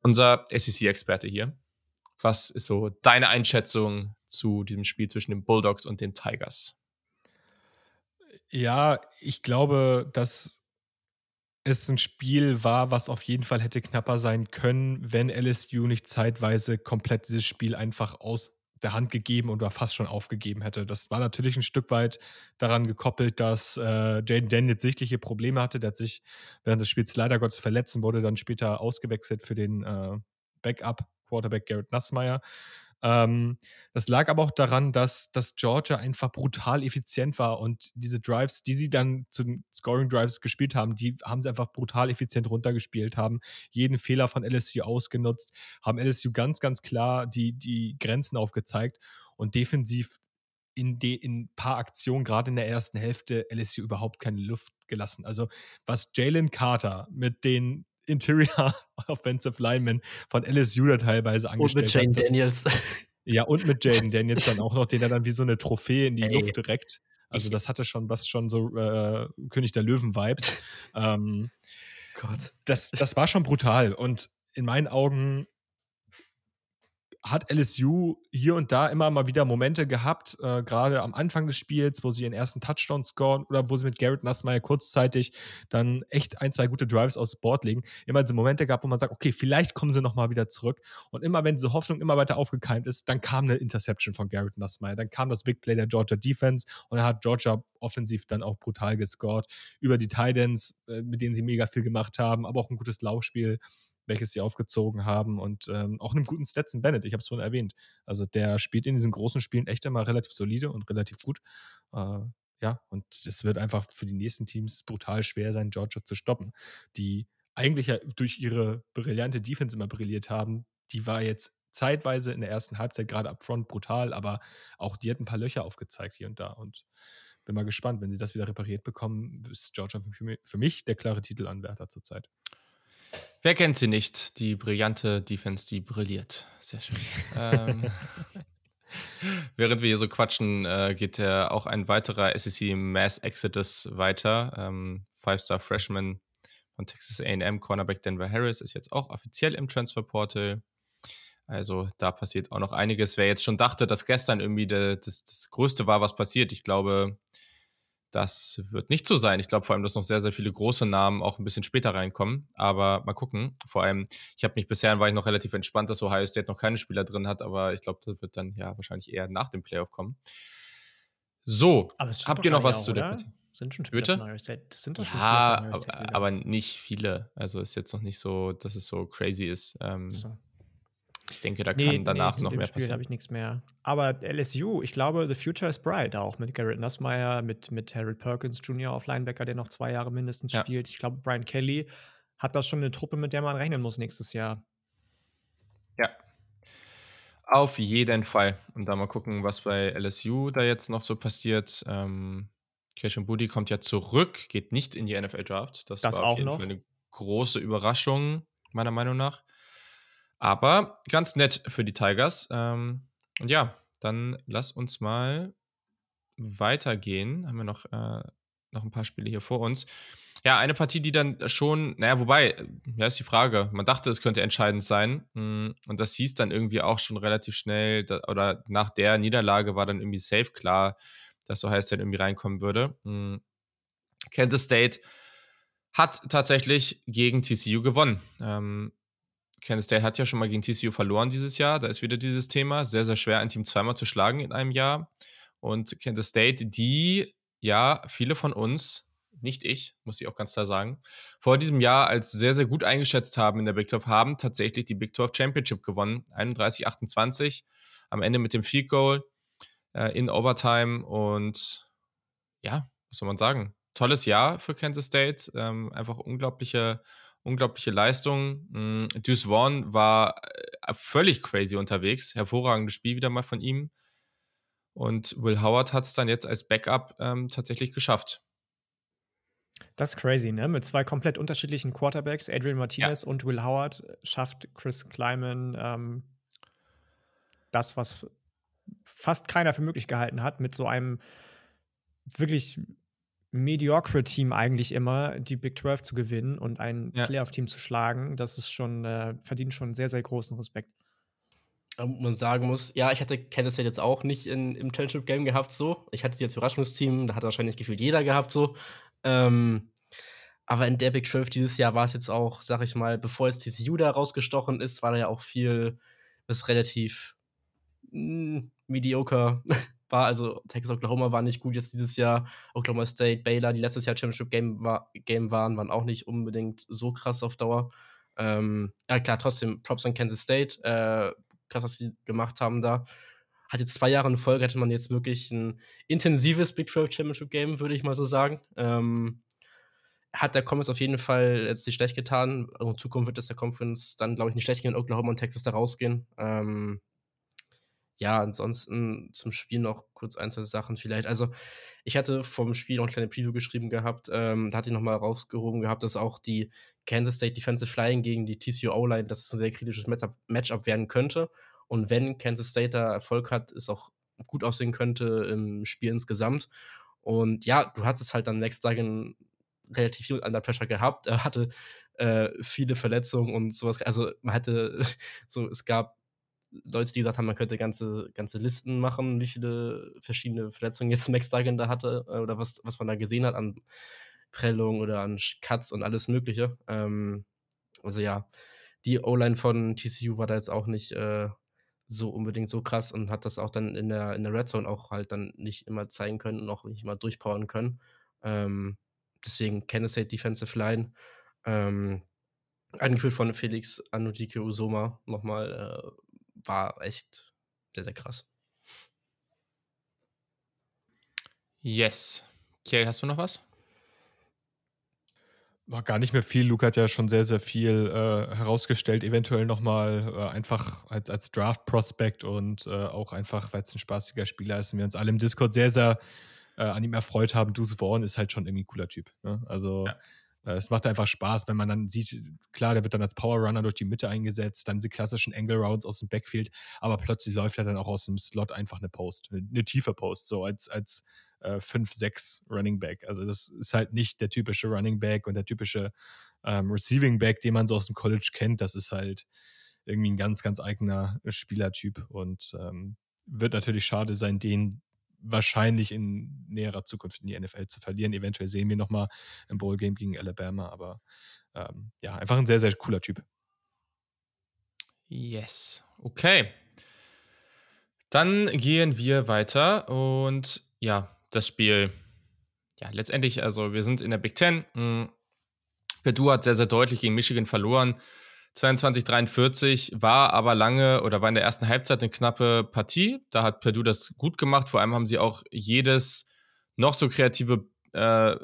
Speaker 1: unser SEC-Experte hier. Was ist so deine Einschätzung zu diesem Spiel zwischen den Bulldogs und den Tigers?
Speaker 3: Ja, ich glaube, dass es ein Spiel war, was auf jeden Fall hätte knapper sein können, wenn LSU nicht zeitweise komplett dieses Spiel einfach aus der Hand gegeben oder fast schon aufgegeben hätte. Das war natürlich ein Stück weit daran gekoppelt, dass äh, Jaden Daniels sichtliche Probleme hatte. Der hat sich während des Spiels leider Gottes verletzen, wurde dann später ausgewechselt für den äh, Backup-Quarterback Garrett Nassmeyer. Ähm, das lag aber auch daran, dass, dass Georgia einfach brutal effizient war und diese Drives, die sie dann zu den Scoring Drives gespielt haben, die haben sie einfach brutal effizient runtergespielt, haben jeden Fehler von LSU ausgenutzt, haben LSU ganz, ganz klar die, die Grenzen aufgezeigt und defensiv in, ein paar Aktionen, gerade in der ersten Hälfte, LSU überhaupt keine Luft gelassen. Also, was Jalen Carter mit den Interior Offensive Linemen von LSU da teilweise angestellt.
Speaker 2: Und mit Jane Daniels.
Speaker 3: Ja, und mit Jaden Daniels dann auch noch, den er dann wie so eine Trophäe in die Ey. Luft direkt. Also, das hatte schon was schon so äh, König der Löwen-Vibes. ähm, Gott. Das, das war schon brutal. Und in meinen Augen hat LSU hier und da immer mal wieder Momente gehabt, äh, gerade am Anfang des Spiels, wo sie ihren ersten Touchdown scoren oder wo sie mit Garrett Nassmeyer kurzzeitig dann echt ein, zwei gute Drives aufs Board legen. Immer diese Momente gehabt, wo man sagt, okay, vielleicht kommen sie nochmal wieder zurück. Und immer, wenn diese Hoffnung immer weiter aufgekeimt ist, dann kam eine Interception von Garrett Nassmeyer. Dann kam das Big Play der Georgia Defense und er hat Georgia offensiv dann auch brutal gescored. Über die Titans, äh, mit denen sie mega viel gemacht haben, aber auch ein gutes Laufspiel welches sie aufgezogen haben und ähm, auch einem guten Stetson Bennett, ich habe es vorhin erwähnt. Also der spielt in diesen großen Spielen echt immer relativ solide und relativ gut. Äh, ja, und es wird einfach für die nächsten Teams brutal schwer sein, Georgia zu stoppen, die eigentlich ja durch ihre brillante Defense immer brilliert haben. Die war jetzt zeitweise in der ersten Halbzeit gerade up front brutal, aber auch die hat ein paar Löcher aufgezeigt hier und da und bin mal gespannt, wenn sie das wieder repariert bekommen, ist Georgia für mich der klare Titelanwärter zurzeit.
Speaker 1: Wer kennt sie nicht? Die brillante Defense, die brilliert. Sehr schön. ähm, während wir hier so quatschen, äh, geht ja auch ein weiterer SEC Mass Exodus weiter. Ähm, Five-Star Freshman von Texas AM, Cornerback Denver Harris, ist jetzt auch offiziell im Transferportal. Also da passiert auch noch einiges. Wer jetzt schon dachte, dass gestern irgendwie de, das, das Größte war, was passiert, ich glaube, das wird nicht so sein. Ich glaube vor allem, dass noch sehr, sehr viele große Namen auch ein bisschen später reinkommen. Aber mal gucken. Vor allem, ich habe mich bisher war ich noch relativ entspannt, dass Ohio State noch keine Spieler drin hat, aber ich glaube, das wird dann ja wahrscheinlich eher nach dem Playoff kommen. So, habt ihr noch was auch, zu der Partie?
Speaker 4: Sind schon Spieler Bitte? von Ohio State. Das sind
Speaker 1: doch schon ja, Spieler von Ohio State. Aber nicht viele. Also ist jetzt noch nicht so, dass es so crazy ist. Ähm, so. Ich denke, da nee, kann danach nee, noch mehr Spiel
Speaker 4: habe ich nichts mehr. Aber LSU, ich glaube, the future is bright auch mit Garrett Nussmeyer, mit, mit Harold Perkins Jr. auf Linebacker, der noch zwei Jahre mindestens ja. spielt. Ich glaube, Brian Kelly hat das schon eine Truppe, mit der man rechnen muss nächstes Jahr.
Speaker 1: Ja. Auf jeden Fall. Und da mal gucken, was bei LSU da jetzt noch so passiert. Ähm, Kirschen Budi kommt ja zurück, geht nicht in die NFL Draft. Das,
Speaker 4: das
Speaker 1: war
Speaker 4: auch noch.
Speaker 1: eine große Überraschung, meiner Meinung nach. Aber ganz nett für die Tigers. Ähm, und ja, dann lass uns mal weitergehen. Haben wir noch, äh, noch ein paar Spiele hier vor uns. Ja, eine Partie, die dann schon, naja, wobei, ja, ist die Frage. Man dachte, es könnte entscheidend sein. Mm, und das hieß dann irgendwie auch schon relativ schnell, oder nach der Niederlage war dann irgendwie safe klar, dass so heißt, dann irgendwie reinkommen würde. Mm. Kansas State hat tatsächlich gegen TCU gewonnen. Ähm, Kansas State hat ja schon mal gegen TCU verloren dieses Jahr. Da ist wieder dieses Thema. Sehr, sehr schwer, ein Team zweimal zu schlagen in einem Jahr. Und Kansas State, die ja viele von uns, nicht ich, muss ich auch ganz klar sagen, vor diesem Jahr als sehr, sehr gut eingeschätzt haben in der Big 12, haben tatsächlich die Big 12 Championship gewonnen. 31-28. Am Ende mit dem Field Goal äh, in Overtime. Und ja, was soll man sagen? Tolles Jahr für Kansas State. Ähm, einfach unglaubliche unglaubliche Leistung. Mm, Deuce Vaughn war äh, völlig crazy unterwegs. Hervorragendes Spiel wieder mal von ihm. Und Will Howard hat es dann jetzt als Backup ähm, tatsächlich geschafft.
Speaker 4: Das ist crazy, ne? Mit zwei komplett unterschiedlichen Quarterbacks, Adrian Martinez ja. und Will Howard, äh, schafft Chris Kleiman ähm, das, was fast keiner für möglich gehalten hat, mit so einem wirklich mediocre Team eigentlich immer, die Big 12 zu gewinnen und ein ja. Playoff-Team zu schlagen, das ist schon, äh, verdient schon sehr, sehr großen Respekt.
Speaker 2: Man sagen muss, ja, ich hatte Kansas State jetzt auch nicht in, im Championship-Game gehabt, so. Ich hatte sie als Überraschungsteam, da hat wahrscheinlich gefühlt jeder gehabt, so. Ähm, aber in der Big 12 dieses Jahr war es jetzt auch, sag ich mal, bevor jetzt TCU da rausgestochen ist, war da ja auch viel, was relativ mh, hm, mediocre war. Also Texas Oklahoma war nicht gut jetzt dieses Jahr. Oklahoma State, Baylor, die letztes Jahr Championship Game, war, Game waren, waren auch nicht unbedingt so krass auf Dauer. Ähm, ja, klar, trotzdem Props an Kansas State. Äh, krass, was sie gemacht haben da. Hat jetzt zwei Jahre in Folge, hätte man jetzt wirklich ein intensives Big 12 Championship Game, würde ich mal so sagen. Ähm, hat der Conference auf jeden Fall jetzt nicht schlecht getan. In Zukunft wird es der Conference dann, glaube ich, nicht schlecht gehen, Oklahoma und Texas da rausgehen. Ähm, ja, ansonsten zum Spiel noch kurz ein, zwei Sachen vielleicht. Also, ich hatte vom Spiel noch eine kleine Preview geschrieben gehabt. Ähm, da hatte ich nochmal rausgehoben gehabt, dass auch die Kansas State Defensive Flying gegen die TCU O-Line, dass ein sehr kritisches Matchup, Matchup werden könnte. Und wenn Kansas State da Erfolg hat, ist auch gut aussehen könnte im Spiel insgesamt. Und ja, du hattest halt dann Next Dragon relativ viel Under Pressure gehabt. Er hatte äh, viele Verletzungen und sowas. Also man hatte so, es gab Leute, die gesagt haben, man könnte ganze, ganze Listen machen, wie viele verschiedene Verletzungen jetzt Max Duggan da hatte äh, oder was, was man da gesehen hat an Prellungen oder an Cuts und alles Mögliche. Ähm, also ja, die O-Line von TCU war da jetzt auch nicht äh, so unbedingt so krass und hat das auch dann in der, in der Red Zone auch halt dann nicht immer zeigen können und auch nicht immer durchpowern können. Ähm, deswegen Kansas State Defensive Line. Ähm, angeführt von Felix Anudike Usoma nochmal äh, war echt sehr, sehr krass.
Speaker 1: Yes. Kiel, hast du noch was?
Speaker 3: War gar nicht mehr viel. Luke hat ja schon sehr, sehr viel äh, herausgestellt. Eventuell nochmal äh, einfach als, als Draft-Prospect und äh, auch einfach, weil es ein spaßiger Spieler ist und wir uns alle im Discord sehr, sehr äh, an ihm erfreut haben. Deuce Vaughn ist halt schon irgendwie ein cooler Typ. Ne? Also ja. Äh, es macht einfach Spaß, wenn man dann sieht, klar, der wird dann als Power Runner durch die Mitte eingesetzt, dann die klassischen Angle Rounds aus dem Backfield, aber plötzlich läuft er dann auch aus dem Slot einfach eine Post, eine, eine tiefe Post, so als, als äh, 5-6 Running Back. Also das ist halt nicht der typische Running Back und der typische ähm, Receiving Back, den man so aus dem College kennt. Das ist halt irgendwie ein ganz, ganz eigener Spielertyp und ähm, wird natürlich schade sein, den wahrscheinlich in näherer Zukunft in die NFL zu verlieren. Eventuell sehen wir nochmal ein Bowl-Game gegen Alabama, aber ähm, ja, einfach ein sehr, sehr cooler Typ.
Speaker 1: Yes. Okay. Dann gehen wir weiter und ja, das Spiel, ja, letztendlich, also wir sind in der Big Ten. Hm, Purdue hat sehr, sehr deutlich gegen Michigan verloren. 22-43 war aber lange oder war in der ersten Halbzeit eine knappe Partie. Da hat Purdue das gut gemacht. Vor allem haben sie auch jedes noch so kreative äh,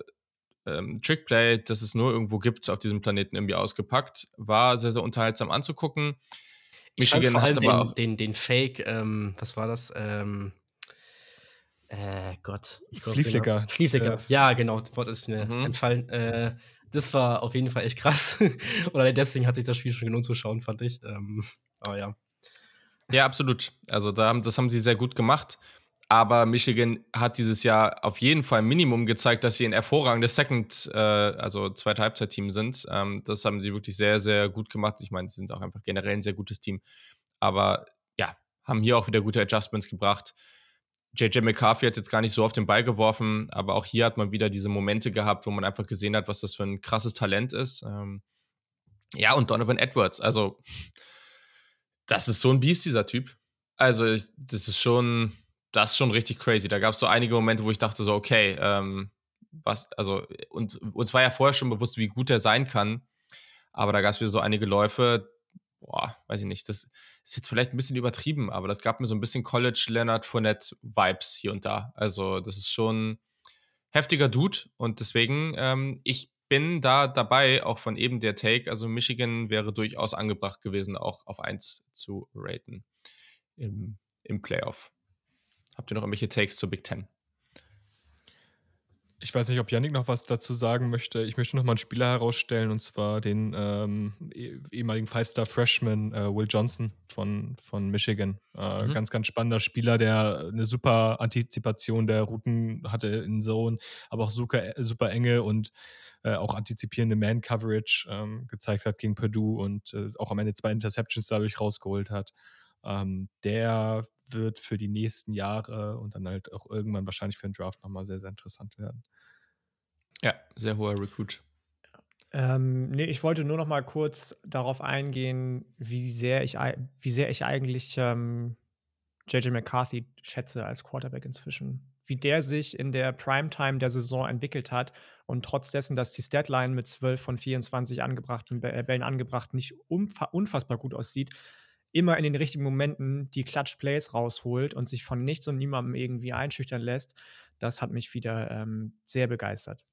Speaker 1: ähm, Trickplay, das es nur irgendwo gibt auf diesem Planeten irgendwie ausgepackt. War sehr, sehr unterhaltsam anzugucken.
Speaker 2: Ich Michigan fand vor allem hat aber den, auch den, den Fake, ähm, was war das? Ähm, äh, Gott.
Speaker 3: Flieflicker. Genau.
Speaker 2: Flieflicker. Äh. Ja, genau. Das Wort ist mir mhm. entfallen. Äh, das war auf jeden Fall echt krass. Oder deswegen hat sich das Spiel schon genug zu schauen, fand ich. Ähm, aber ja.
Speaker 1: Ja, absolut. Also da, das haben sie sehr gut gemacht. Aber Michigan hat dieses Jahr auf jeden Fall Minimum gezeigt, dass sie ein hervorragendes Second, äh, also zweite Halbzeit-Team sind. Ähm, das haben sie wirklich sehr, sehr gut gemacht. Ich meine, sie sind auch einfach generell ein sehr gutes Team. Aber ja, haben hier auch wieder gute Adjustments gebracht. JJ McCarthy hat jetzt gar nicht so auf den Ball geworfen, aber auch hier hat man wieder diese Momente gehabt, wo man einfach gesehen hat, was das für ein krasses Talent ist. Ähm, ja, und Donovan Edwards, also das ist so ein Biest, dieser Typ. Also, ich, das ist schon, das ist schon richtig crazy. Da gab es so einige Momente, wo ich dachte, so, okay, ähm, was, also, und uns war ja vorher schon bewusst, wie gut er sein kann. Aber da gab es wieder so einige Läufe, boah, weiß ich nicht, das ist jetzt vielleicht ein bisschen übertrieben, aber das gab mir so ein bisschen College Leonard Fournette Vibes hier und da. Also, das ist schon heftiger Dude und deswegen, ähm, ich bin da dabei, auch von eben der Take. Also, Michigan wäre durchaus angebracht gewesen, auch auf 1 zu raten im, im Playoff. Habt ihr noch irgendwelche Takes zur Big Ten?
Speaker 3: Ich weiß nicht, ob Yannick noch was dazu sagen möchte. Ich möchte noch mal einen Spieler herausstellen, und zwar den ähm, eh, ehemaligen Five-Star-Freshman äh, Will Johnson von, von Michigan. Äh, mhm. Ganz, ganz spannender Spieler, der eine super Antizipation der Routen hatte in Zone, aber auch super, super enge und äh, auch antizipierende Man-Coverage ähm, gezeigt hat gegen Purdue und äh, auch am Ende zwei Interceptions dadurch rausgeholt hat. Ähm, der wird für die nächsten Jahre und dann halt auch irgendwann wahrscheinlich für den Draft nochmal sehr, sehr interessant werden.
Speaker 1: Ja, sehr hoher Recruit.
Speaker 4: Ähm, nee, ich wollte nur noch mal kurz darauf eingehen, wie sehr ich, wie sehr ich eigentlich ähm, JJ McCarthy schätze als Quarterback inzwischen. Wie der sich in der Primetime der Saison entwickelt hat und trotz dessen, dass die Statline mit 12 von 24 angebrachten Bällen angebracht nicht unfassbar gut aussieht, immer in den richtigen Momenten die Clutch-Plays rausholt und sich von nichts und niemandem irgendwie einschüchtern lässt, das hat mich wieder ähm, sehr begeistert.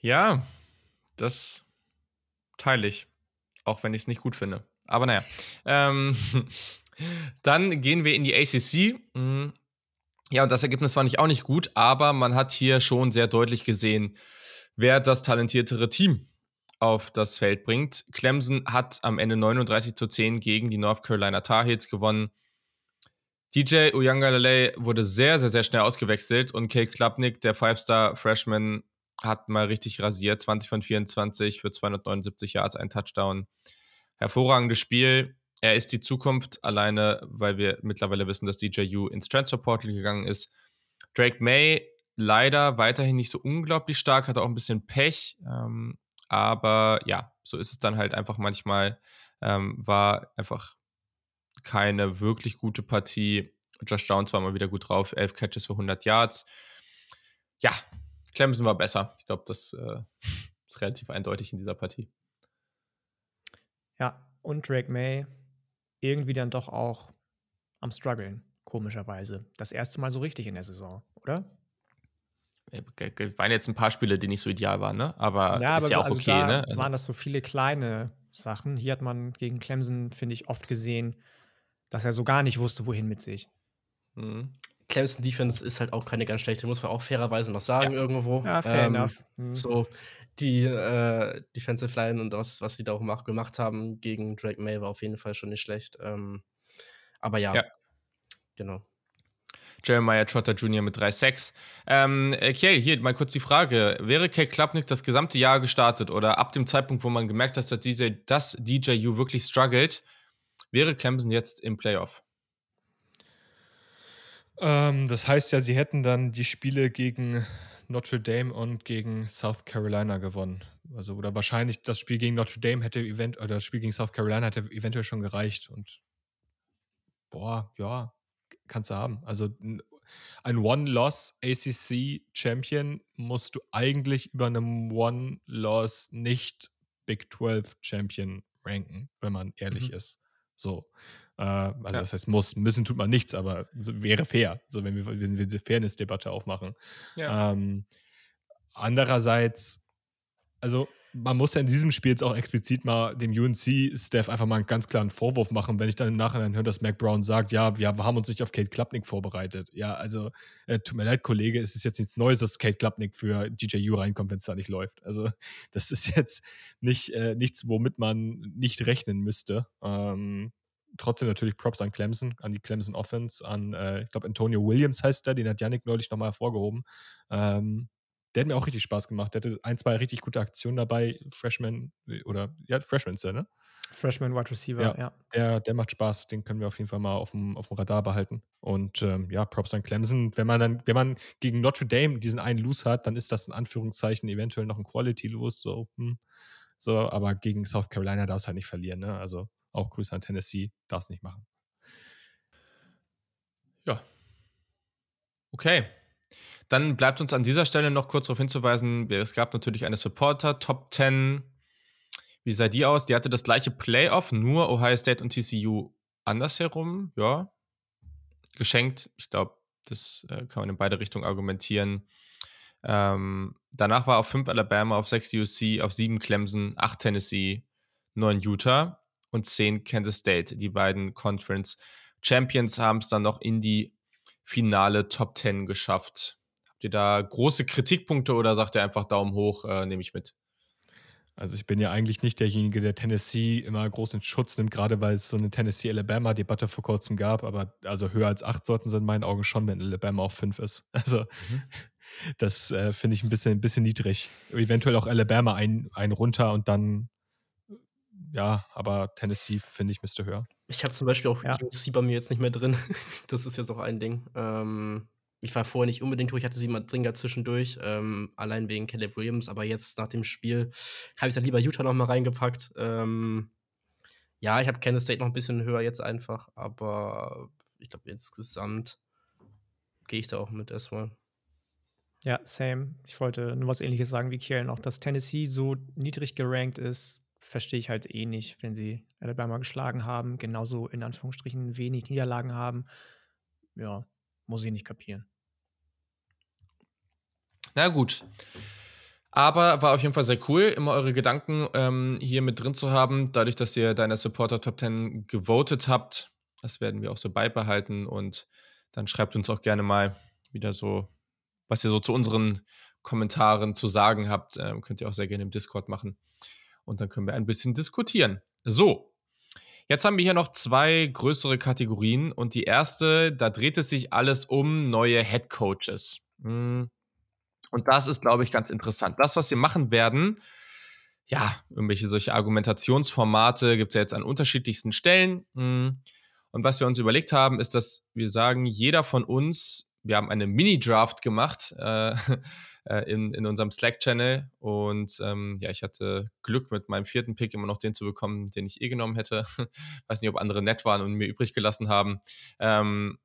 Speaker 1: Ja, das teile ich, auch wenn ich es nicht gut finde. Aber naja. Ähm, Dann gehen wir in die ACC. Mhm. Ja, und das Ergebnis war nicht auch nicht gut, aber man hat hier schon sehr deutlich gesehen, wer das talentiertere Team auf das Feld bringt. Clemson hat am Ende 39 zu 10 gegen die North Carolina Tar Heels gewonnen. DJ Uyangalele wurde sehr, sehr, sehr schnell ausgewechselt und Kate Klapnick, der Five-Star-Freshman, hat mal richtig rasiert. 20 von 24 für 279 Yards, ein Touchdown. Hervorragendes Spiel. Er ist die Zukunft, alleine, weil wir mittlerweile wissen, dass DJU ins Transfer Portal gegangen ist. Drake May leider weiterhin nicht so unglaublich stark, hat auch ein bisschen Pech. Ähm, aber ja, so ist es dann halt einfach manchmal. Ähm, war einfach keine wirklich gute Partie. Josh Downs war mal wieder gut drauf, elf Catches für 100 Yards. Ja, Clemson war besser. Ich glaube, das äh, ist relativ eindeutig in dieser Partie.
Speaker 4: Ja, und Drake May irgendwie dann doch auch am struggeln, komischerweise. Das erste Mal so richtig in der Saison, oder?
Speaker 1: Waren jetzt ein paar Spiele, die nicht so ideal waren, ne? Aber
Speaker 4: ja, ist aber ja so, auch also okay, ne? Also waren das so viele kleine Sachen. Hier hat man gegen Clemson, finde ich, oft gesehen, dass er so gar nicht wusste, wohin mit sich.
Speaker 2: Mhm. Clemson Defense ist halt auch keine ganz schlechte, muss man auch fairerweise noch sagen ja. irgendwo. Ja, fair ähm, enough. Mhm. So, die äh, Defensive Line und das, was sie da auch mach, gemacht haben gegen Drake May war auf jeden Fall schon nicht schlecht. Ähm, aber ja, ja, genau.
Speaker 1: Jeremiah Trotter Jr. mit 3-6. Ähm, okay, hier mal kurz die Frage. Wäre Kate Klapnick das gesamte Jahr gestartet oder ab dem Zeitpunkt, wo man gemerkt hat, dass DJ, dass DJU wirklich struggelt, wäre Clemson jetzt im Playoff?
Speaker 3: Ähm, das heißt ja, sie hätten dann die Spiele gegen Notre Dame und gegen South Carolina gewonnen. Also, oder wahrscheinlich das Spiel gegen Notre Dame hätte event oder das Spiel gegen South Carolina hätte eventuell schon gereicht. Und boah, ja, kannst du haben. Also ein One-Loss ACC Champion musst du eigentlich über einem One-Loss nicht Big 12 Champion ranken, wenn man ehrlich mhm. ist. So. Äh, also ja. das heißt, muss, müssen tut man nichts, aber wäre fair, so wenn wir, wenn wir diese Fairness-Debatte aufmachen. Ja. Ähm, andererseits, also man muss ja in diesem Spiel jetzt auch explizit mal dem UNC-Staff einfach mal einen ganz klaren Vorwurf machen, wenn ich dann im Nachhinein höre, dass Mac Brown sagt, ja, wir haben uns nicht auf Kate Klapnick vorbereitet. Ja, also äh, tut mir leid, Kollege, es ist jetzt nichts Neues, dass Kate Klapnick für DJU reinkommt, wenn es da nicht läuft. Also das ist jetzt nicht äh, nichts, womit man nicht rechnen müsste. Ähm, trotzdem natürlich Props an Clemson, an die Clemson Offense, an, äh, ich glaube, Antonio Williams heißt der, den hat Yannick neulich nochmal hervorgehoben. Ähm, der hat mir auch richtig Spaß gemacht. Der hatte ein, zwei richtig gute Aktionen dabei. Freshman oder ja, Freshman ist der, ne?
Speaker 4: Freshman Wide Receiver, ja. ja.
Speaker 3: Der, der macht Spaß. Den können wir auf jeden Fall mal auf dem, auf dem Radar behalten. Und ähm, ja, Props an Clemson. Wenn man dann, wenn man gegen Notre Dame diesen einen Lose hat, dann ist das in Anführungszeichen eventuell noch ein Quality Lose. So, hm. so aber gegen South Carolina darf es halt nicht verlieren. Ne? Also auch Grüße an Tennessee, darf es nicht machen.
Speaker 1: Ja. Okay. Dann bleibt uns an dieser Stelle noch kurz darauf hinzuweisen, es gab natürlich eine Supporter Top 10. Wie sah die aus? Die hatte das gleiche Playoff, nur Ohio State und TCU andersherum. Ja, geschenkt. Ich glaube, das äh, kann man in beide Richtungen argumentieren. Ähm, danach war auf 5 Alabama, auf 6 UC, auf 7 Clemson, 8 Tennessee, 9 Utah und 10 Kansas State. Die beiden Conference Champions haben es dann noch in die finale Top 10 geschafft. Habt ihr da große Kritikpunkte oder sagt ihr einfach Daumen hoch, äh, nehme ich mit?
Speaker 3: Also ich bin ja eigentlich nicht derjenige, der Tennessee immer groß in Schutz nimmt, gerade weil es so eine Tennessee-Alabama-Debatte vor kurzem gab. Aber also höher als acht sollten sie in meinen Augen schon, wenn Alabama auf fünf ist. Also mhm. das äh, finde ich ein bisschen, ein bisschen niedrig. Eventuell auch Alabama ein, ein runter und dann ja, aber Tennessee finde ich müsste höher.
Speaker 2: Ich habe zum Beispiel auch ja. UC bei mir jetzt nicht mehr drin. das ist jetzt auch ein Ding. Ähm, ich war vorher nicht unbedingt hoch, ich hatte sie mal dringend zwischendurch, ähm, allein wegen Caleb Williams, aber jetzt nach dem Spiel habe ich dann lieber Utah noch mal reingepackt. Ähm, ja, ich habe Kansas State noch ein bisschen höher jetzt einfach, aber ich glaube insgesamt gehe ich da auch mit erstmal.
Speaker 4: Ja, same. Ich wollte nur was ähnliches sagen wie Kiel noch. Dass Tennessee so niedrig gerankt ist, verstehe ich halt eh nicht, wenn sie Alabama geschlagen haben, genauso in Anführungsstrichen wenig Niederlagen haben. Ja, muss ich nicht kapieren.
Speaker 1: Na gut. Aber war auf jeden Fall sehr cool, immer eure Gedanken ähm, hier mit drin zu haben. Dadurch, dass ihr deine Supporter Top 10 gewotet habt, Das werden wir auch so beibehalten und dann schreibt uns auch gerne mal wieder so, was ihr so zu unseren Kommentaren zu sagen habt. Ähm, könnt ihr auch sehr gerne im Discord machen. Und dann können wir ein bisschen diskutieren. So, jetzt haben wir hier noch zwei größere Kategorien und die erste, da dreht es sich alles um neue Head Coaches. Hm. Und das ist, glaube ich, ganz interessant. Das, was wir machen werden, ja, irgendwelche solche Argumentationsformate gibt es ja jetzt an unterschiedlichsten Stellen. Hm. Und was wir uns überlegt haben, ist, dass wir sagen, jeder von uns, wir haben eine Mini-Draft gemacht äh, äh, in, in unserem Slack-Channel. Und ähm, ja, ich hatte Glück mit meinem vierten Pick immer noch den zu bekommen, den ich eh genommen hätte. Weiß nicht, ob andere nett waren und mir übrig gelassen haben. Ähm,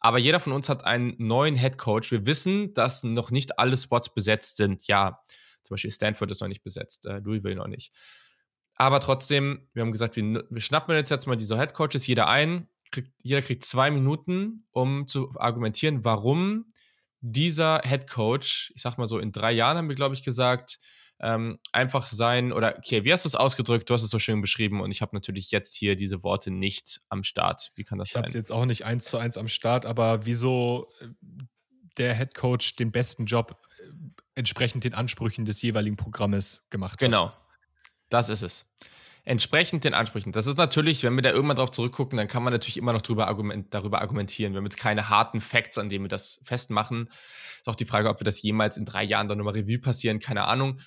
Speaker 1: aber jeder von uns hat einen neuen Head Coach. Wir wissen, dass noch nicht alle Spots besetzt sind. Ja, zum Beispiel Stanford ist noch nicht besetzt, äh, Louisville noch nicht. Aber trotzdem, wir haben gesagt, wir, wir schnappen jetzt, jetzt mal diese Head Coaches, jeder ein. Kriegt, jeder kriegt zwei Minuten, um zu argumentieren, warum dieser Head Coach, ich sag mal so, in drei Jahren haben wir, glaube ich, gesagt, ähm, einfach sein, oder okay, wie hast du es ausgedrückt? Du hast es so schön beschrieben und ich habe natürlich jetzt hier diese Worte nicht am Start. Wie kann das
Speaker 3: ich
Speaker 1: sein?
Speaker 3: Ich habe es jetzt auch nicht eins zu eins am Start, aber wieso äh, der Head Coach den besten Job äh, entsprechend den Ansprüchen des jeweiligen Programmes gemacht hat.
Speaker 1: Genau, das ist es entsprechend den Ansprüchen. Das ist natürlich, wenn wir da irgendwann drauf zurückgucken, dann kann man natürlich immer noch drüber argument, darüber argumentieren. Wir haben jetzt keine harten Facts, an denen wir das festmachen. Ist auch die Frage, ob wir das jemals in drei Jahren dann nochmal Revue passieren, keine Ahnung.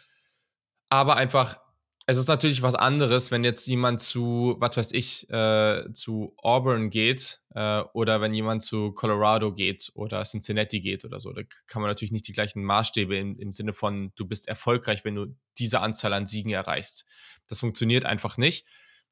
Speaker 1: Aber einfach, es ist natürlich was anderes, wenn jetzt jemand zu, was weiß ich, äh, zu Auburn geht äh, oder wenn jemand zu Colorado geht oder Cincinnati geht oder so. Da kann man natürlich nicht die gleichen Maßstäbe im, im Sinne von, du bist erfolgreich, wenn du diese Anzahl an Siegen erreichst. Das funktioniert einfach nicht.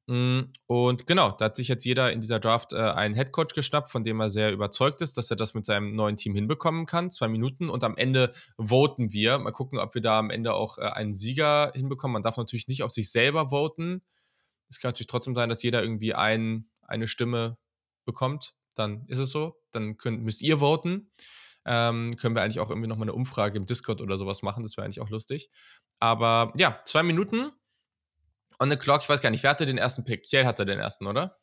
Speaker 1: Mm, und genau, da hat sich jetzt jeder in dieser Draft äh, einen Headcoach geschnappt, von dem er sehr überzeugt ist, dass er das mit seinem neuen Team hinbekommen kann. Zwei Minuten und am Ende voten wir. Mal gucken, ob wir da am Ende auch äh, einen Sieger hinbekommen. Man darf natürlich nicht auf sich selber voten. Es kann natürlich trotzdem sein, dass jeder irgendwie ein, eine Stimme bekommt. Dann ist es so. Dann könnt, müsst ihr voten. Ähm, können wir eigentlich auch irgendwie nochmal eine Umfrage im Discord oder sowas machen. Das wäre eigentlich auch lustig. Aber ja, zwei Minuten on the clock. Ich weiß gar nicht, wer hatte den ersten Pick? Kiel hatte den ersten, oder?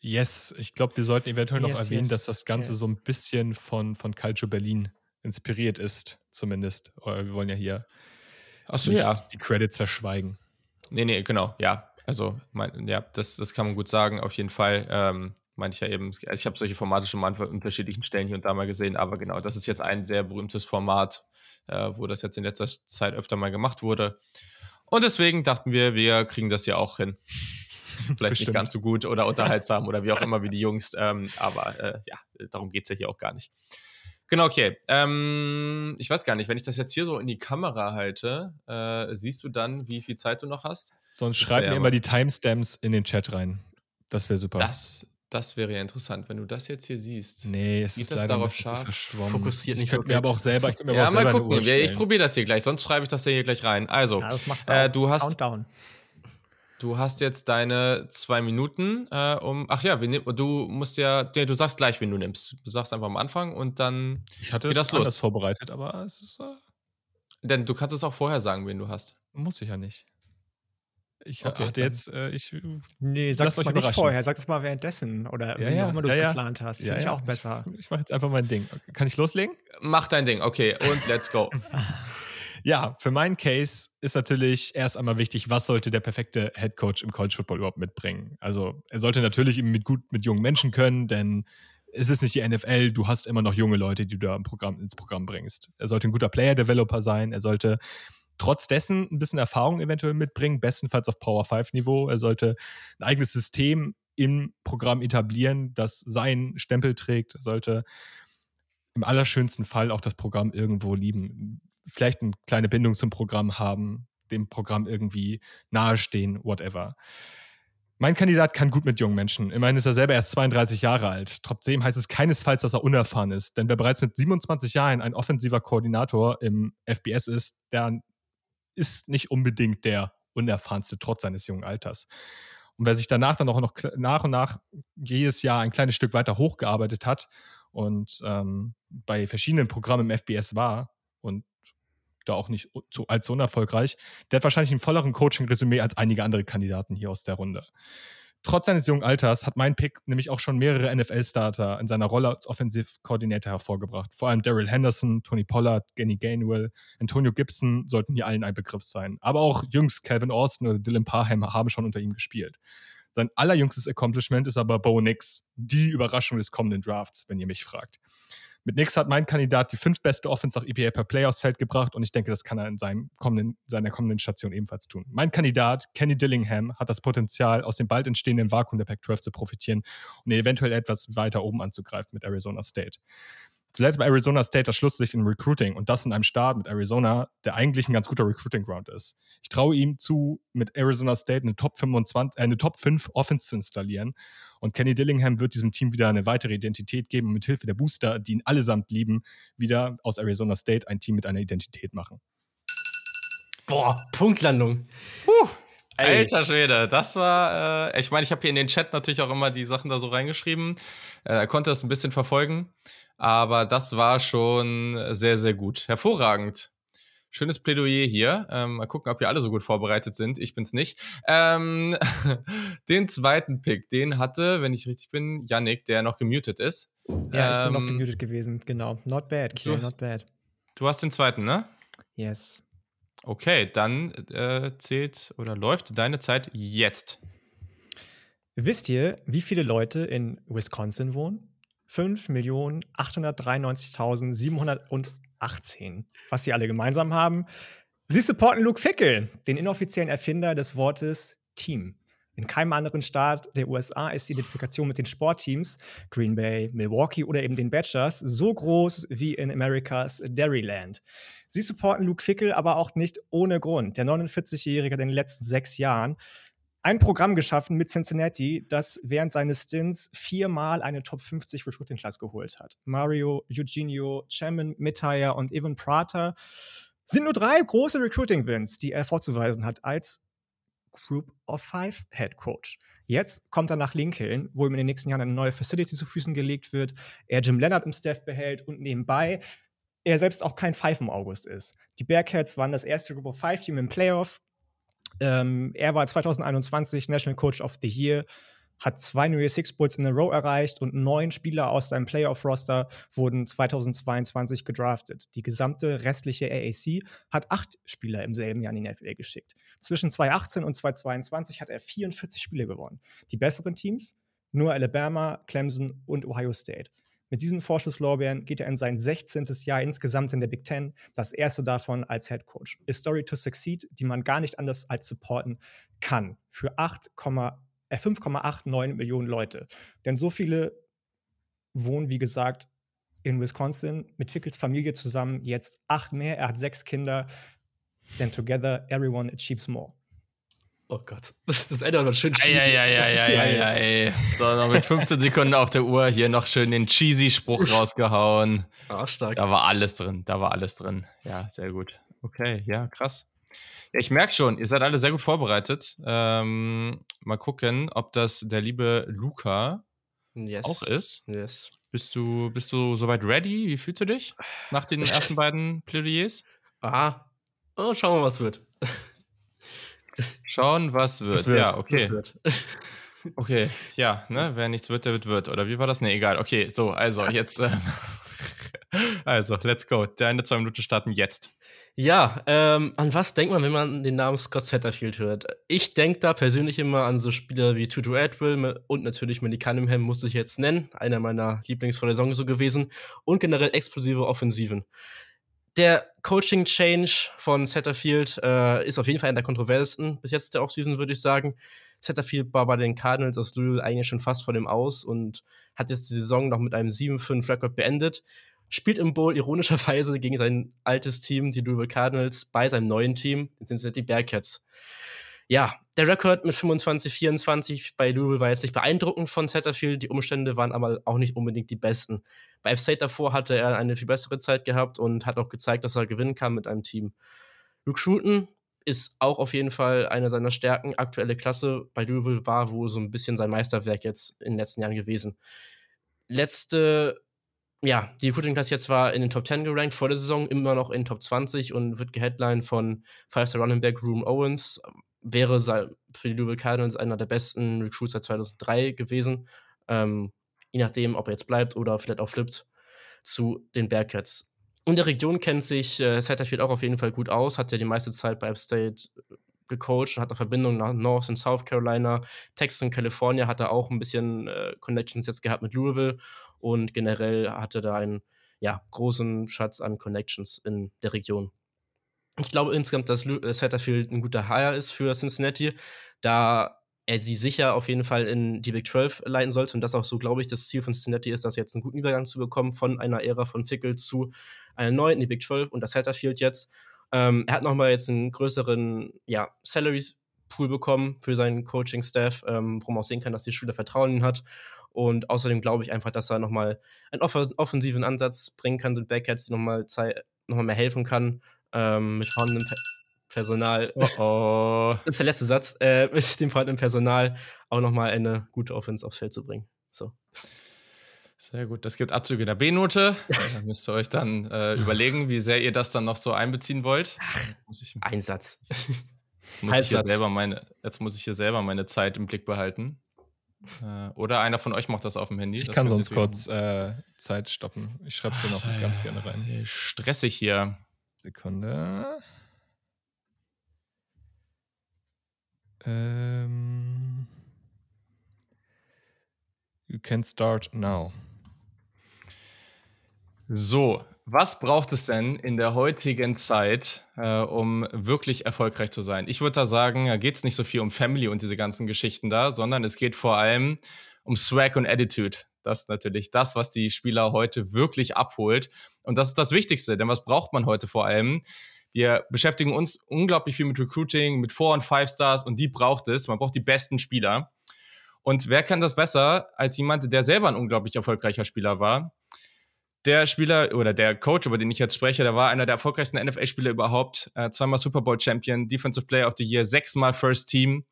Speaker 3: Yes, ich glaube, wir sollten eventuell yes, noch erwähnen, yes. dass das Ganze okay. so ein bisschen von, von Calcio Berlin inspiriert ist, zumindest. Wir wollen ja hier
Speaker 1: so, ja.
Speaker 3: die Credits verschweigen.
Speaker 1: Nee, nee, genau, ja. Also, mein, ja, das, das kann man gut sagen, auf jeden Fall. Ähm, meine ich ja eben, ich habe solche Formate schon mal an unterschiedlichen Stellen hier und da mal gesehen, aber genau, das ist jetzt ein sehr berühmtes Format, äh, wo das jetzt in letzter Zeit öfter mal gemacht wurde. Und deswegen dachten wir, wir kriegen das ja auch hin. Vielleicht Bestimmt. nicht ganz so gut oder unterhaltsam oder wie auch immer wie die Jungs. Ähm, aber äh, ja, darum geht es ja hier auch gar nicht. Genau, okay. Ähm, ich weiß gar nicht, wenn ich das jetzt hier so in die Kamera halte, äh, siehst du dann, wie viel Zeit du noch hast?
Speaker 3: Sonst schreib mir immer die Timestamps in den Chat rein. Das wäre super.
Speaker 1: Das, das wäre ja interessant, wenn du das jetzt hier siehst.
Speaker 3: Nee, es ist das leider darauf scharf.
Speaker 1: verschwommen. Fokussiert
Speaker 3: nicht. Ich könnte mir aber auch selber. Ich
Speaker 1: mir ja, mal gucken. Ich probiere das hier gleich. Sonst schreibe ich das hier gleich rein. Also,
Speaker 4: ja, das machst du, äh,
Speaker 1: du hast.
Speaker 4: Countdown.
Speaker 1: Du hast jetzt deine zwei Minuten, äh, um. Ach ja, nehm, du musst ja. Nee, du sagst gleich, wen du nimmst. Du sagst einfach am Anfang und dann.
Speaker 3: Ich hatte geht das los. vorbereitet, aber es ist. Äh
Speaker 1: Denn du kannst es auch vorher sagen, wen du hast.
Speaker 3: Muss ich ja nicht. Ich okay, hatte jetzt, äh, ich.
Speaker 4: Nee, sag es mal nicht vorher, sag es mal währenddessen oder
Speaker 3: ja, wie ja,
Speaker 4: immer du
Speaker 3: es
Speaker 4: ja, geplant hast. Finde ich auch besser.
Speaker 3: Ich, ich mache jetzt einfach mein Ding. Kann ich loslegen?
Speaker 1: Mach dein Ding, okay, und let's go.
Speaker 3: ja, für meinen Case ist natürlich erst einmal wichtig, was sollte der perfekte Head Coach im College Football überhaupt mitbringen? Also, er sollte natürlich eben mit gut mit jungen Menschen können, denn es ist nicht die NFL, du hast immer noch junge Leute, die du da im Programm, ins Programm bringst. Er sollte ein guter Player-Developer sein, er sollte trotz dessen ein bisschen Erfahrung eventuell mitbringen, bestenfalls auf Power 5 Niveau. Er sollte ein eigenes System im Programm etablieren, das seinen Stempel trägt, er sollte im allerschönsten Fall auch das Programm irgendwo lieben. Vielleicht eine kleine Bindung zum Programm haben, dem Programm irgendwie nahestehen, whatever. Mein Kandidat kann gut mit jungen Menschen. Immerhin ist er selber erst 32 Jahre alt. Trotzdem heißt es keinesfalls, dass er unerfahren ist. Denn wer bereits mit 27 Jahren ein offensiver Koordinator im FBS ist, der ist nicht unbedingt der unerfahrenste trotz seines jungen Alters. Und wer sich danach dann auch noch nach und nach jedes Jahr ein kleines Stück weiter hochgearbeitet hat und ähm, bei verschiedenen Programmen im FBS war und da auch nicht zu, allzu unerfolgreich, der hat wahrscheinlich einen volleren Coaching-Resümee als einige andere Kandidaten hier aus der Runde. Trotz seines jungen Alters hat mein Pick nämlich auch schon mehrere NFL-Starter in seiner Rolle als Offensiv-Koordinator hervorgebracht. Vor allem Daryl Henderson, Tony Pollard, Kenny Gainwell, Antonio Gibson sollten hier allen ein Begriff sein. Aber auch jüngst Calvin Austin oder Dylan Parham haben schon unter ihm gespielt. Sein allerjüngstes Accomplishment ist aber Bo Nix, die Überraschung des kommenden Drafts, wenn ihr mich fragt. Mit Nix hat mein Kandidat die fünftbeste Offense nach EPA per Play aufs Feld gebracht und ich denke, das kann er in seinem kommenden, seiner kommenden Station ebenfalls tun. Mein Kandidat, Kenny Dillingham, hat das Potenzial, aus dem bald entstehenden Vakuum der Pac-12 zu profitieren und eventuell etwas weiter oben anzugreifen mit Arizona State. Zuletzt bei Arizona State das Schlusslicht im Recruiting und das in einem Staat mit Arizona, der eigentlich ein ganz guter Recruiting Ground ist. Ich traue ihm zu, mit Arizona State eine Top 25, äh, eine Top 5 Offense zu installieren. Und Kenny Dillingham wird diesem Team wieder eine weitere Identität geben und mit Hilfe der Booster, die ihn allesamt lieben, wieder aus Arizona State ein Team mit einer Identität machen.
Speaker 2: Boah, Punktlandung.
Speaker 1: Puh. Alter Schwede, das war, äh, ich meine, ich habe hier in den Chat natürlich auch immer die Sachen da so reingeschrieben. Äh, er konnte das ein bisschen verfolgen. Aber das war schon sehr, sehr gut. Hervorragend. Schönes Plädoyer hier. Ähm, mal gucken, ob ihr alle so gut vorbereitet sind. Ich bin's nicht. Ähm, den zweiten Pick, den hatte, wenn ich richtig bin, Yannick, der noch gemutet ist.
Speaker 4: Ja, ich bin noch ähm, gemutet gewesen, genau. Not bad, Kiel, not bad.
Speaker 1: Du hast den zweiten, ne?
Speaker 4: Yes.
Speaker 1: Okay, dann äh, zählt oder läuft deine Zeit jetzt.
Speaker 4: Wisst ihr, wie viele Leute in Wisconsin wohnen? 5.893.718. Was sie alle gemeinsam haben, sie supporten Luke Fickel, den inoffiziellen Erfinder des Wortes Team. In keinem anderen Staat der USA ist die Identifikation mit den Sportteams, Green Bay, Milwaukee oder eben den Badgers, so groß wie in Amerikas Dairyland. Sie supporten Luke Fickel aber auch nicht ohne Grund. Der 49-Jährige, der in den letzten sechs Jahren ein Programm geschaffen mit Cincinnati, das während seines Stints viermal eine Top 50 Recruiting Class geholt hat. Mario, Eugenio, Chairman, Mitaya und Evan Prater sind nur drei große Recruiting-Wins, die er vorzuweisen hat als Group of Five Head Coach. Jetzt kommt er nach Lincoln, wo ihm in den nächsten Jahren eine neue Facility zu Füßen gelegt wird, er Jim Leonard im Staff behält und nebenbei er selbst auch kein Five im August ist. Die Bearcats waren das erste Group of Five Team im Playoff, ähm, er war 2021 National Coach of the Year, hat zwei New Year Six Bulls in a row erreicht und neun Spieler aus seinem Playoff-Roster wurden 2022 gedraftet. Die gesamte restliche AAC hat acht Spieler im selben Jahr in die NFL geschickt. Zwischen 2018 und 2022 hat er 44 Spiele gewonnen. Die besseren Teams nur Alabama, Clemson und Ohio State. Mit diesen Vorschusslorbeeren geht er in sein 16. Jahr insgesamt in der Big Ten, das erste davon als Head Coach. A Story to Succeed, die man gar nicht anders als supporten kann. Für 5,89 äh, Millionen Leute. Denn so viele wohnen, wie gesagt, in Wisconsin mit Fickels Familie zusammen jetzt acht mehr. Er hat sechs Kinder. Then together everyone achieves more.
Speaker 2: Oh Gott, das, das Ende war schön
Speaker 1: cheesy. Ja, ja, ja, ja, ja, ja, ja. So, noch mit 15 Sekunden auf der Uhr hier noch schön den cheesy Spruch rausgehauen.
Speaker 2: Ah, stark.
Speaker 1: Da war alles drin, da war alles drin. Ja, sehr gut. Okay, ja, krass. Ja, ich merke schon, ihr seid alle sehr gut vorbereitet. Ähm, mal gucken, ob das der liebe Luca yes. auch ist.
Speaker 2: Yes.
Speaker 1: Bist du, bist du soweit ready? Wie fühlst du dich nach den ersten beiden Plädoyers?
Speaker 2: Aha. Oh, schauen wir mal, was wird.
Speaker 1: Schauen, was wird. wird ja, okay. Wird. Okay, ja, ne, wer nichts wird, der wird wird. Oder wie war das? Ne, egal. Okay, so, also jetzt. Äh, also, let's go. Deine zwei Minuten starten jetzt.
Speaker 2: Ja, ähm, an was denkt man, wenn man den Namen Scott Satterfield hört? Ich denke da persönlich immer an so Spieler wie Tutu Atwell und natürlich Manny Cunningham, muss ich jetzt nennen. Einer meiner Lieblings vor der Saison so gewesen. Und generell explosive Offensiven der Coaching Change von Setterfield äh, ist auf jeden Fall einer der kontroversesten bis jetzt der Offseason, würde ich sagen. Setterfield war bei den Cardinals aus Louisville eigentlich schon fast vor dem Aus und hat jetzt die Saison noch mit einem 7-5-Rekord beendet. Spielt im Bowl ironischerweise gegen sein altes Team, die Louisville Cardinals, bei seinem neuen Team, den Cincinnati Bearcats ja, der Rekord mit 25, 24 bei Louisville war jetzt nicht beeindruckend von Satterfield. Die Umstände waren aber auch nicht unbedingt die besten. Bei App State davor hatte er eine viel bessere Zeit gehabt und hat auch gezeigt, dass er gewinnen kann mit einem Team. Luke Schulten ist auch auf jeden Fall eine seiner Stärken. Aktuelle Klasse bei Louisville war wohl so ein bisschen sein Meisterwerk jetzt in den letzten Jahren gewesen. Letzte ja, die Recruiting Class jetzt war in den Top 10 gerankt vor der Saison, immer noch in Top 20 und wird geheadlined von Five-Star Running Back Room Owens. Wäre für die Louisville Cardinals einer der besten Recruits seit 2003 gewesen. Ähm, je nachdem, ob er jetzt bleibt oder vielleicht auch flippt zu den Bearcats. In der Region kennt sich äh, Satterfield auch auf jeden Fall gut aus, hat ja die meiste Zeit bei App State äh, gecoacht und hat eine Verbindung nach North und South Carolina, Texas und California, hat er auch ein bisschen äh, Connections jetzt gehabt mit Louisville und generell hatte da einen ja, großen Schatz an Connections in der Region. Ich glaube insgesamt, dass Satterfield ein guter Hire ist für Cincinnati, da er sie sicher auf jeden Fall in die Big 12 leiten sollte und das auch so, glaube ich, das Ziel von Cincinnati ist, das jetzt einen guten Übergang zu bekommen von einer Ära von Fickle zu einer neuen in die Big 12 und das Satterfield jetzt. Ähm, er hat nochmal jetzt einen größeren ja, Salaries Pool bekommen für seinen Coaching-Staff, ähm, wo man auch sehen kann, dass die Schüler Vertrauen in ihn hat. Und außerdem glaube ich einfach, dass er nochmal einen off offensiven Ansatz bringen kann, den Backheads, die nochmal noch mehr helfen kann ähm, mit vorhandenem Personal. Oh, oh. Das ist der letzte Satz. Äh, mit dem vorhandenen Personal auch nochmal eine gute Offense aufs Feld zu bringen. So.
Speaker 1: Sehr gut. Das gibt Abzüge der B-Note. da müsst ihr euch dann äh, überlegen, wie sehr ihr das dann noch so einbeziehen wollt.
Speaker 2: Muss ich, Ein Satz.
Speaker 1: Jetzt muss, ich hier selber meine, jetzt muss ich hier selber meine Zeit im Blick behalten. Äh, oder einer von euch macht das auf dem Handy.
Speaker 3: Ich kann sonst kurz äh, Zeit stoppen. Ich schreibe es hier noch ganz gerne rein.
Speaker 1: Stressig hier.
Speaker 3: Sekunde. Ähm, you can start now.
Speaker 1: So, was braucht es denn in der heutigen Zeit, äh, um wirklich erfolgreich zu sein? Ich würde da sagen, da geht es nicht so viel um Family und diese ganzen Geschichten da, sondern es geht vor allem um Swag und Attitude. Das ist natürlich das, was die Spieler heute wirklich abholt. Und das ist das Wichtigste, denn was braucht man heute vor allem? Wir beschäftigen uns unglaublich viel mit Recruiting, mit Four- und Five-Stars und die braucht es. Man braucht die besten Spieler. Und wer kann das besser als jemand, der selber ein unglaublich erfolgreicher Spieler war? Der Spieler oder der Coach, über den ich jetzt spreche, der war einer der erfolgreichsten NFL-Spieler überhaupt. Äh, zweimal Super Bowl-Champion, Defensive Player of the Year, sechsmal First Team.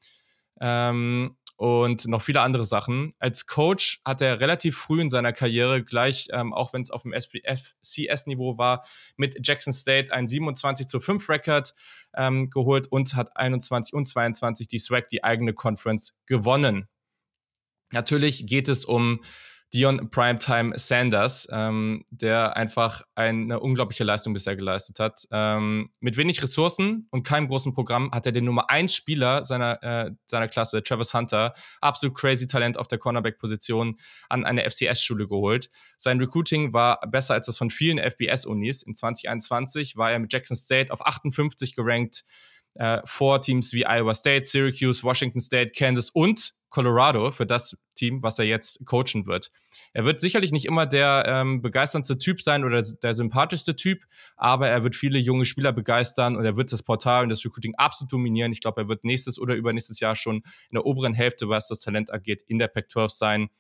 Speaker 1: Ähm, und noch viele andere Sachen. Als Coach hat er relativ früh in seiner Karriere gleich, ähm, auch wenn es auf dem FCS-Niveau war, mit Jackson State ein 27 zu 5 Record ähm, geholt und hat 21 und 22 die SWAC, die eigene Conference, gewonnen. Natürlich geht es um Dion Primetime Sanders, ähm, der einfach eine unglaubliche Leistung bisher geleistet hat. Ähm, mit wenig Ressourcen und keinem großen Programm hat er den Nummer 1 Spieler seiner, äh, seiner Klasse, Travis Hunter, absolut crazy Talent auf der Cornerback-Position, an eine FCS-Schule geholt. Sein Recruiting war besser als das von vielen FBS-Unis. In 2021 war er mit Jackson State auf 58 gerankt, äh, vor Teams wie Iowa State, Syracuse, Washington State, Kansas und Colorado für das Team, was er jetzt coachen wird. Er wird sicherlich nicht immer der ähm, begeisterndste Typ sein oder der sympathischste Typ, aber er wird viele junge Spieler begeistern und er wird das Portal und das Recruiting absolut dominieren. Ich glaube, er wird nächstes oder übernächstes Jahr schon in der oberen Hälfte, was das Talent angeht, in der Pac-12 sein.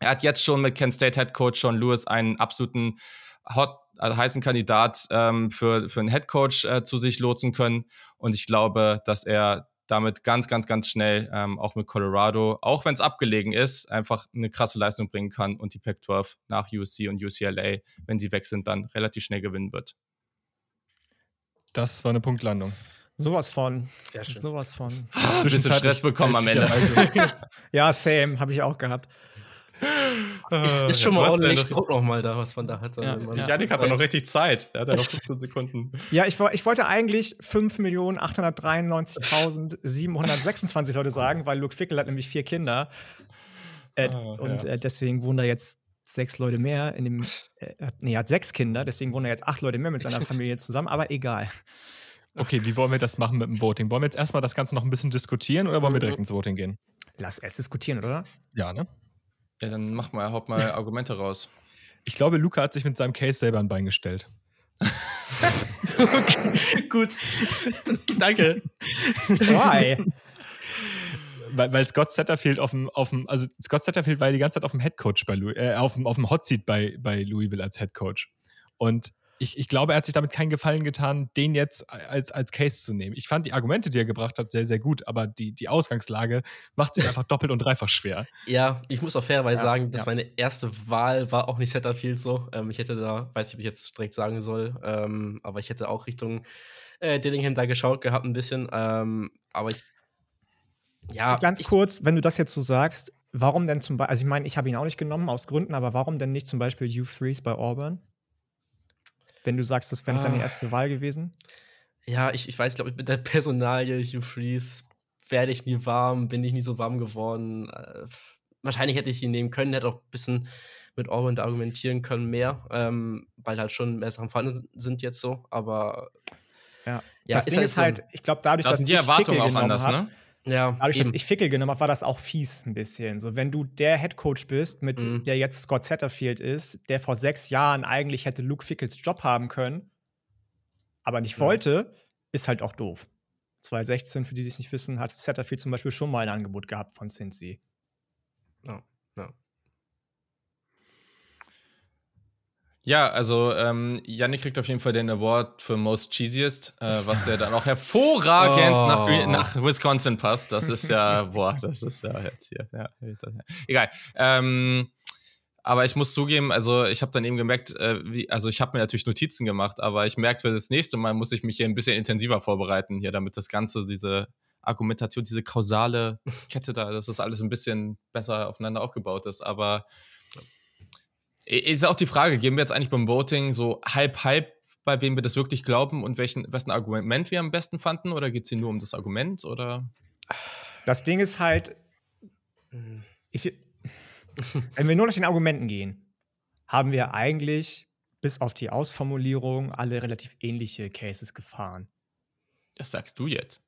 Speaker 1: Er hat jetzt schon mit Kent State Head Coach Sean Lewis einen absoluten Hot also heißen Kandidat ähm, für, für einen Head Coach äh, zu sich lotsen können. Und ich glaube, dass er damit ganz, ganz, ganz schnell ähm, auch mit Colorado, auch wenn es abgelegen ist, einfach eine krasse Leistung bringen kann und die Pac-12 nach USC und UCLA, wenn sie weg sind, dann relativ schnell gewinnen wird.
Speaker 3: Das war eine Punktlandung.
Speaker 4: Sowas von.
Speaker 2: Sehr schön.
Speaker 4: Sowas von.
Speaker 1: Hast du ein bisschen Stress bekommen am Ende.
Speaker 4: ja, same, habe ich auch gehabt.
Speaker 2: Ist, ist schon mal ordentlich Druck nochmal da, was man da hat. Ja,
Speaker 1: ja. Janik hat da noch richtig Zeit. Er hat ja noch 15 Sekunden.
Speaker 4: Ja, ich, ich wollte eigentlich 5.893.726 Leute sagen, weil Luke Fickel hat nämlich vier Kinder. Äh, ah, und ja. äh, deswegen wohnen da jetzt sechs Leute mehr in dem. Äh, nee, er hat sechs Kinder, deswegen wohnen da jetzt acht Leute mehr mit seiner Familie zusammen, aber egal.
Speaker 3: Okay, wie wollen wir das machen mit dem Voting? Wollen wir jetzt erstmal das Ganze noch ein bisschen diskutieren oder wollen wir direkt ins Voting gehen?
Speaker 4: Lass erst diskutieren, oder?
Speaker 3: Ja, ne?
Speaker 1: Ja, dann mach mal, haut mal Argumente raus.
Speaker 3: Ich glaube, Luca hat sich mit seinem Case selber ein Bein gestellt.
Speaker 2: okay, gut. Danke.
Speaker 4: Why?
Speaker 3: Weil, weil Scott Satterfield auf dem, auf dem, also Scott Satterfield war die ganze Zeit auf dem Headcoach bei Louis, äh, auf dem, auf dem Hotseat bei, bei Louisville als Headcoach. Und ich, ich glaube, er hat sich damit keinen Gefallen getan, den jetzt als, als Case zu nehmen. Ich fand die Argumente, die er gebracht hat, sehr, sehr gut, aber die, die Ausgangslage macht sich einfach doppelt und dreifach schwer.
Speaker 2: Ja, ich muss auch fairerweise ja, sagen, dass ja. meine erste Wahl war auch nicht Setterfield so. Ähm, ich hätte da, weiß nicht, ob ich jetzt direkt sagen soll, ähm, aber ich hätte auch Richtung äh, Dillingham da geschaut gehabt ein bisschen. Ähm, aber ich
Speaker 4: ja, ganz ich, kurz, wenn du das jetzt so sagst, warum denn zum Beispiel, also ich meine, ich habe ihn auch nicht genommen aus Gründen, aber warum denn nicht zum Beispiel Hugh Freeze bei Auburn? Wenn du sagst, das wäre nicht ah. deine erste Wahl gewesen?
Speaker 2: Ja, ich, ich weiß, glaube ich, mit der Personalie Hugh Freeze werde ich nie warm, bin ich nie so warm geworden. Äh, wahrscheinlich hätte ich ihn nehmen können, hätte auch ein bisschen mit Auburn da argumentieren können, mehr, ähm, weil halt schon mehr Sachen vorhanden sind jetzt so, aber
Speaker 4: ja, ja das ist Ding halt ist halt, ich glaube, dadurch, das dass die Erwartungen auch anders, hab, ne? Ja, Dadurch, eben. dass ich Fickel genommen habe, war das auch fies ein bisschen. So, wenn du der Headcoach bist, mit mhm. der jetzt Scott Satterfield ist, der vor sechs Jahren eigentlich hätte Luke Fickels Job haben können, aber nicht ja. wollte, ist halt auch doof. 2016, für die, die es nicht wissen, hat Satterfield zum Beispiel schon mal ein Angebot gehabt von Cincy.
Speaker 1: Ja, ja. Ja, also ähm, Yannick kriegt auf jeden Fall den Award für Most Cheesiest, äh, was ja dann auch hervorragend oh. nach, nach, Wisconsin passt. Das ist ja, boah, das ist ja jetzt hier. Ja, egal. Ähm, aber ich muss zugeben, also ich habe dann eben gemerkt, äh, wie, also ich habe mir natürlich Notizen gemacht, aber ich merke, für das nächste Mal muss ich mich hier ein bisschen intensiver vorbereiten hier, damit das Ganze, diese Argumentation, diese kausale Kette da, dass das alles ein bisschen besser aufeinander aufgebaut ist. Aber ist auch die Frage, geben wir jetzt eigentlich beim Voting so halb, halb, bei wem wir das wirklich glauben und welchen, wessen Argument wir am besten fanden? Oder geht es hier nur um das Argument? Oder?
Speaker 4: Das Ding ist halt, ich, wenn wir nur nach den Argumenten gehen, haben wir eigentlich bis auf die Ausformulierung alle relativ ähnliche Cases gefahren.
Speaker 1: Das sagst du jetzt.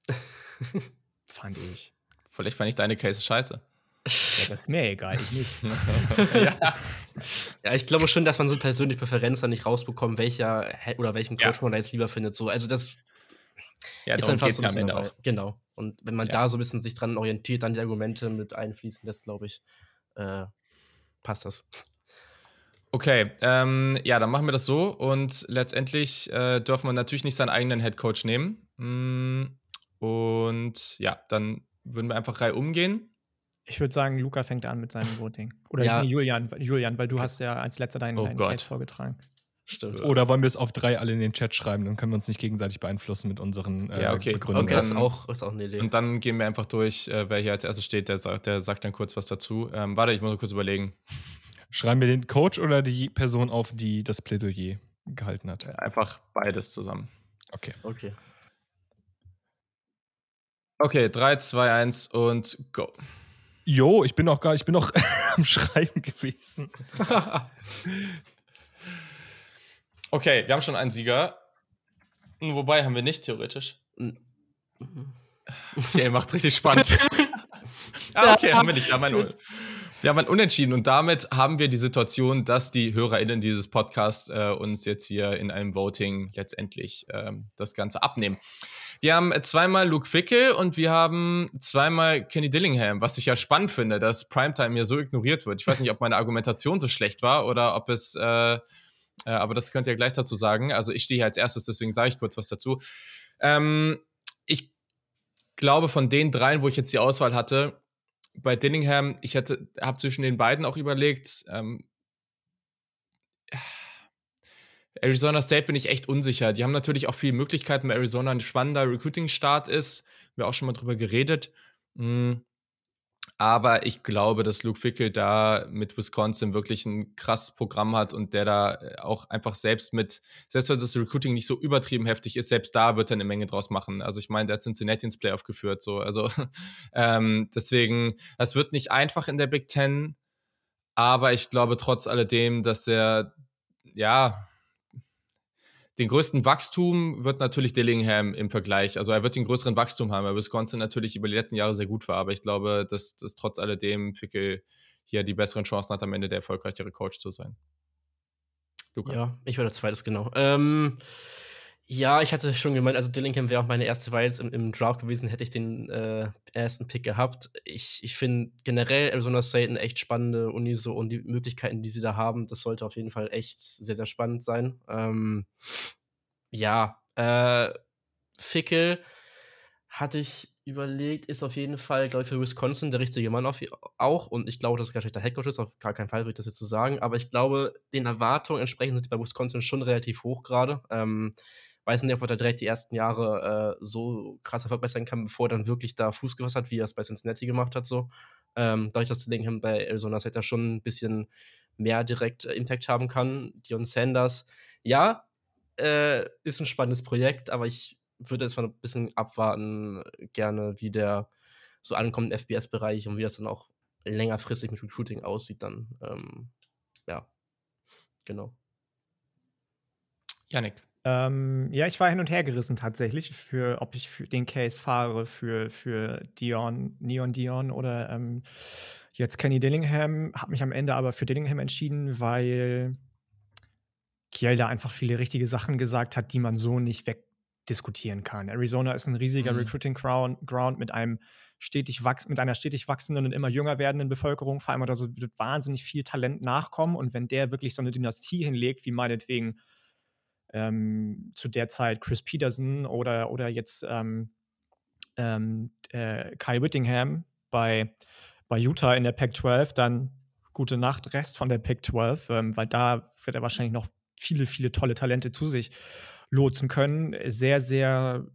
Speaker 4: Fand ich.
Speaker 1: Vielleicht fand ich deine Cases scheiße.
Speaker 4: Ja, das ist mir egal, ich nicht.
Speaker 2: ja. ja, ich glaube schon, dass man so persönliche Präferenz dann nicht rausbekommt, welcher oder welchen Coach ja. man da jetzt lieber findet. So, also das ja, ist dann fast so ein bisschen auch. Genau. Und wenn man da so ein bisschen sich dran orientiert, dann die Argumente mit einfließen lässt, glaube ich, äh, passt das.
Speaker 1: Okay, ähm, ja, dann machen wir das so und letztendlich äh, dürfen wir natürlich nicht seinen eigenen Head Coach nehmen. Mm, und ja, dann würden wir einfach Reihe umgehen.
Speaker 4: Ich würde sagen, Luca fängt an mit seinem Voting. Oder ja. nee, Julian, Julian, weil du hast ja als letzter deinen, oh deinen Case vorgetragen.
Speaker 3: Stimmt. Oder wollen wir es auf drei alle in den Chat schreiben? Dann können wir uns nicht gegenseitig beeinflussen mit unseren äh,
Speaker 1: ja, okay.
Speaker 3: Begründungen.
Speaker 1: Okay, das ist auch, ist auch eine Idee. Und dann gehen wir einfach durch, äh, wer hier als erstes steht, der sagt, der sagt dann kurz was dazu. Ähm, warte, ich muss kurz überlegen.
Speaker 3: Schreiben wir den Coach oder die Person auf, die das Plädoyer gehalten hat?
Speaker 1: Einfach beides zusammen.
Speaker 3: Okay.
Speaker 2: Okay.
Speaker 1: Okay, 3, 2, 1 und go.
Speaker 3: Jo, ich bin noch gar, ich bin noch am Schreiben gewesen.
Speaker 1: okay, wir haben schon einen Sieger. Wobei haben wir nicht theoretisch. Okay, macht richtig spannend. ah, okay, haben wir nicht. Wir haben, ein, wir haben ein Unentschieden und damit haben wir die Situation, dass die HörerInnen dieses Podcasts äh, uns jetzt hier in einem Voting letztendlich ähm, das Ganze abnehmen. Wir haben zweimal Luke Fickel und wir haben zweimal Kenny Dillingham, was ich ja spannend finde, dass Primetime hier so ignoriert wird. Ich weiß nicht, ob meine Argumentation so schlecht war oder ob es, äh, äh, aber das könnt ihr gleich dazu sagen. Also ich stehe hier als erstes, deswegen sage ich kurz was dazu. Ähm, ich glaube, von den dreien, wo ich jetzt die Auswahl hatte, bei Dillingham, ich habe zwischen den beiden auch überlegt, ähm, Arizona State bin ich echt unsicher. Die haben natürlich auch viele Möglichkeiten, weil Arizona ein spannender Recruiting-Start ist. Wir haben auch schon mal drüber geredet. Mhm. Aber ich glaube, dass Luke Fickel da mit Wisconsin wirklich ein krasses Programm hat und der da äh, auch einfach selbst mit, selbst wenn das Recruiting nicht so übertrieben heftig ist, selbst da wird er eine Menge draus machen. Also ich meine, der hat Cincinnati ins Playoff geführt, so. Also ähm, deswegen, das wird nicht einfach in der Big Ten, aber ich glaube trotz alledem, dass er, ja, den größten Wachstum wird natürlich Dillingham im Vergleich. Also er wird den größeren Wachstum haben, weil Wisconsin natürlich über die letzten Jahre sehr gut war. Aber ich glaube, dass, dass trotz alledem Fickel hier die besseren Chancen hat, am Ende der erfolgreichere Coach zu sein.
Speaker 2: Luca. Ja, ich würde zweites genau. Ähm, Ja, ich hatte schon gemeint, also Dillingham wäre auch meine erste Wahl im, im Draft gewesen, hätte ich den äh, ersten Pick gehabt. Ich, ich finde generell Arizona State eine echt spannende Uni so und die Möglichkeiten, die sie da haben, das sollte auf jeden Fall echt sehr, sehr spannend sein. Ähm, ja, äh, Fickel hatte ich überlegt, ist auf jeden Fall, glaube ich, für Wisconsin der richtige Mann auf, auch. Und ich glaube, dass er der Headcoach ist, auf gar keinen Fall würde ich das jetzt so sagen. Aber ich glaube, den Erwartungen entsprechend sind die bei Wisconsin schon relativ hoch gerade. Ähm, weiß nicht, ob er da direkt die ersten Jahre äh, so krass erfolgreich sein kann, bevor er dann wirklich da Fuß gefasst hat, wie er es bei Cincinnati gemacht hat. So. Ähm, dadurch, dass Dillingham bei Arizona State da schon ein bisschen mehr direkt äh, Impact haben kann. Dion Sanders, ja, äh, ist ein spannendes Projekt, aber ich würde jetzt mal ein bisschen abwarten, gerne, wie der so ankommt im FBS-Bereich und wie das dann auch längerfristig mit Recruiting aussieht, dann. Ähm, ja, genau.
Speaker 4: Janik. Ähm, ja, ich war hin und her gerissen tatsächlich, für ob ich für den Case fahre für, für Dion, Neon Dion oder ähm, jetzt Kenny Dillingham. Habe mich am Ende aber für Dillingham entschieden, weil Kiel da einfach viele richtige Sachen gesagt hat, die man so nicht wegdiskutieren kann. Arizona ist ein riesiger mhm. Recruiting Ground, mit einem stetig mit einer stetig wachsenden und immer jünger werdenden Bevölkerung. Vor allem da so wird wahnsinnig viel Talent nachkommen und wenn der wirklich so eine Dynastie hinlegt, wie meinetwegen ähm, zu der Zeit Chris Peterson oder, oder jetzt ähm, ähm, äh, Kyle Whittingham bei, bei Utah in der Pac-12, dann gute Nacht, Rest von der Pac-12, ähm, weil da wird er wahrscheinlich noch viele, viele tolle Talente zu sich lotsen können. Sehr, sehr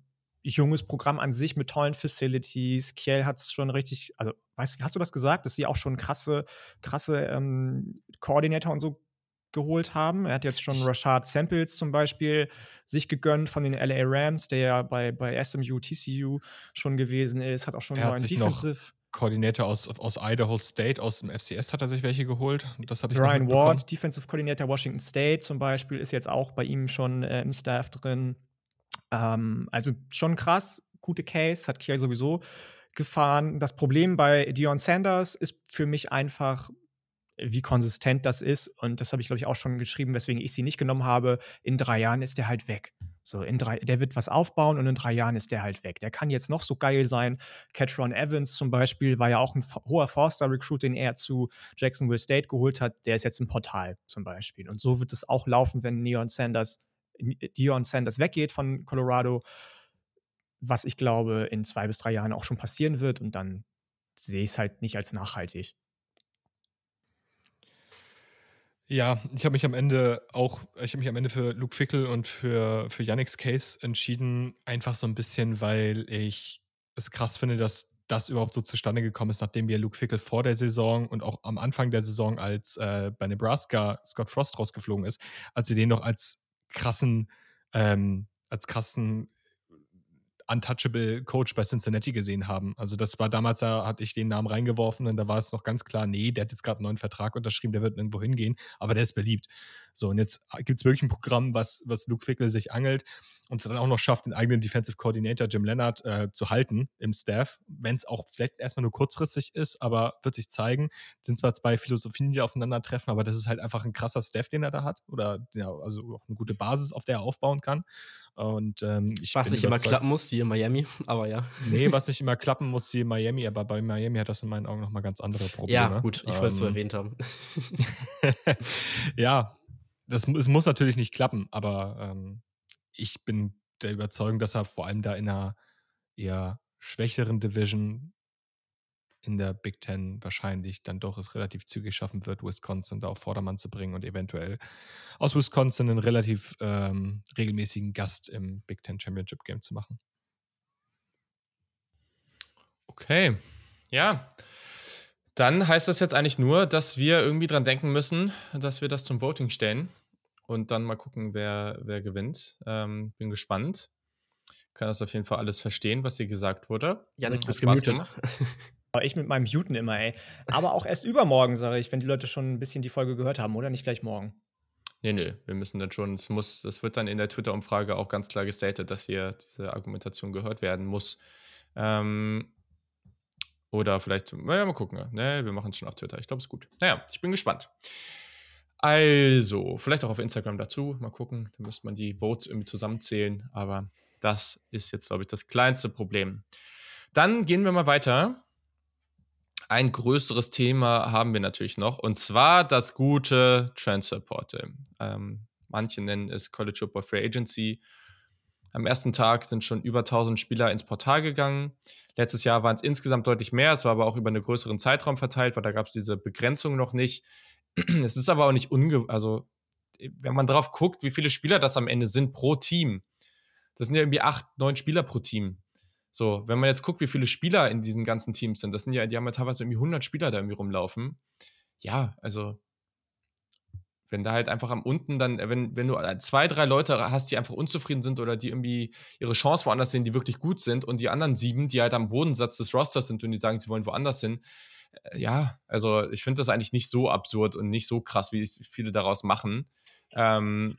Speaker 4: junges Programm an sich mit tollen Facilities. Kiel hat es schon richtig, also weißt, hast du das gesagt, dass sie auch schon krasse, krasse ähm, Koordinator und so geholt haben. Er hat jetzt schon Rashad Samples zum Beispiel sich gegönnt von den LA Rams, der ja bei, bei SMU, TCU schon gewesen ist, hat auch schon
Speaker 3: einen neuen Defensive. Koordinator aus, aus Idaho State, aus dem FCS hat er sich welche geholt. Das
Speaker 4: hatte ich Brian Ward, Defensive Coordinator Washington State zum Beispiel, ist jetzt auch bei ihm schon äh, im Staff drin. Ähm, also schon krass, gute Case, hat Kiel sowieso gefahren. Das Problem bei Dion Sanders ist für mich einfach, wie konsistent das ist. Und das habe ich, glaube ich, auch schon geschrieben, weswegen ich sie nicht genommen habe. In drei Jahren ist der halt weg. So, in drei, der wird was aufbauen und in drei Jahren ist der halt weg. Der kann jetzt noch so geil sein. Catron Evans zum Beispiel war ja auch ein hoher Forster-Recruit, den er zu Jacksonville State geholt hat. Der ist jetzt im Portal zum Beispiel. Und so wird es auch laufen, wenn Neon Sanders, Dion Sanders weggeht von Colorado. Was ich glaube, in zwei bis drei Jahren auch schon passieren wird. Und dann sehe ich es halt nicht als nachhaltig.
Speaker 3: Ja, ich habe mich am Ende auch, ich habe mich am Ende für Luke Fickel und für, für Yannick's Case entschieden, einfach so ein bisschen, weil ich es krass finde, dass das überhaupt so zustande gekommen ist, nachdem wir Luke Fickel vor der Saison und auch am Anfang der Saison, als äh, bei Nebraska Scott Frost rausgeflogen ist, als sie den noch als krassen, ähm, als krassen untouchable Coach bei Cincinnati gesehen haben. Also das war damals, da hatte ich den Namen reingeworfen und da war es noch ganz klar, nee, der hat jetzt gerade einen neuen Vertrag unterschrieben, der wird irgendwo hingehen, aber der ist beliebt. So, und jetzt gibt es wirklich ein Programm, was, was Luke Fickel sich angelt und es dann auch noch schafft, den eigenen Defensive Coordinator Jim Leonard äh, zu halten im Staff, wenn es auch vielleicht erstmal nur kurzfristig ist, aber wird sich zeigen. Es sind zwar zwei Philosophien, die aufeinandertreffen, aber das ist halt einfach ein krasser Staff, den er da hat oder ja, also auch eine gute Basis, auf der er aufbauen kann. Und ähm,
Speaker 2: ich was nicht immer klappen muss, die in Miami, aber ja.
Speaker 3: Nee, was nicht immer klappen muss, die in Miami, aber bei Miami hat das in meinen Augen nochmal ganz andere Probleme.
Speaker 2: Ja, gut, ich wollte es so ähm, erwähnt haben.
Speaker 3: ja, das, es muss natürlich nicht klappen, aber ähm, ich bin der Überzeugung, dass er vor allem da in einer eher schwächeren Division in der Big Ten wahrscheinlich dann doch es relativ zügig schaffen wird, Wisconsin da auf Vordermann zu bringen und eventuell aus Wisconsin einen relativ ähm, regelmäßigen Gast im Big Ten Championship Game zu machen.
Speaker 1: Okay, ja. Dann heißt das jetzt eigentlich nur, dass wir irgendwie dran denken müssen, dass wir das zum Voting stellen und dann mal gucken, wer, wer gewinnt. Ähm, bin gespannt. Kann das auf jeden Fall alles verstehen, was hier gesagt wurde.
Speaker 2: Janik, du bist gemutet.
Speaker 4: Ich mit meinem Muten immer, ey. Aber auch erst übermorgen, sage ich, wenn die Leute schon ein bisschen die Folge gehört haben, oder? Nicht gleich morgen.
Speaker 1: Nee, nee, wir müssen dann schon, es muss, es wird dann in der Twitter-Umfrage auch ganz klar gestatet, dass hier diese Argumentation gehört werden muss. Ähm, oder vielleicht, naja, mal gucken. Nee, wir machen es schon auf Twitter. Ich glaube, es ist gut. Naja, ich bin gespannt. Also, vielleicht auch auf Instagram dazu. Mal gucken. Da müsste man die Votes irgendwie zusammenzählen. Aber das ist jetzt, glaube ich, das kleinste Problem. Dann gehen wir mal weiter. Ein größeres Thema haben wir natürlich noch. Und zwar das gute Transfer Portal. Ähm, manche nennen es College Football Free Agency. Am ersten Tag sind schon über 1000 Spieler ins Portal gegangen. Letztes Jahr waren es insgesamt deutlich mehr. Es war aber auch über einen größeren Zeitraum verteilt, weil da gab es diese Begrenzung noch nicht. Es ist aber auch nicht unge... Also, wenn man drauf guckt, wie viele Spieler das am Ende sind pro Team, das sind ja irgendwie acht, neun Spieler pro Team. So, wenn man jetzt guckt, wie viele Spieler in diesen ganzen Teams sind, das sind ja, die haben ja teilweise irgendwie 100 Spieler da irgendwie rumlaufen. Ja, also, wenn da halt einfach am unten dann, wenn, wenn du zwei, drei Leute hast, die einfach unzufrieden sind oder die irgendwie ihre Chance woanders sehen, die wirklich gut sind und die anderen sieben, die halt am Bodensatz des Rosters sind und die sagen, sie wollen woanders hin, äh, ja, also ich finde das eigentlich nicht so absurd und nicht so krass, wie viele daraus machen. Ähm,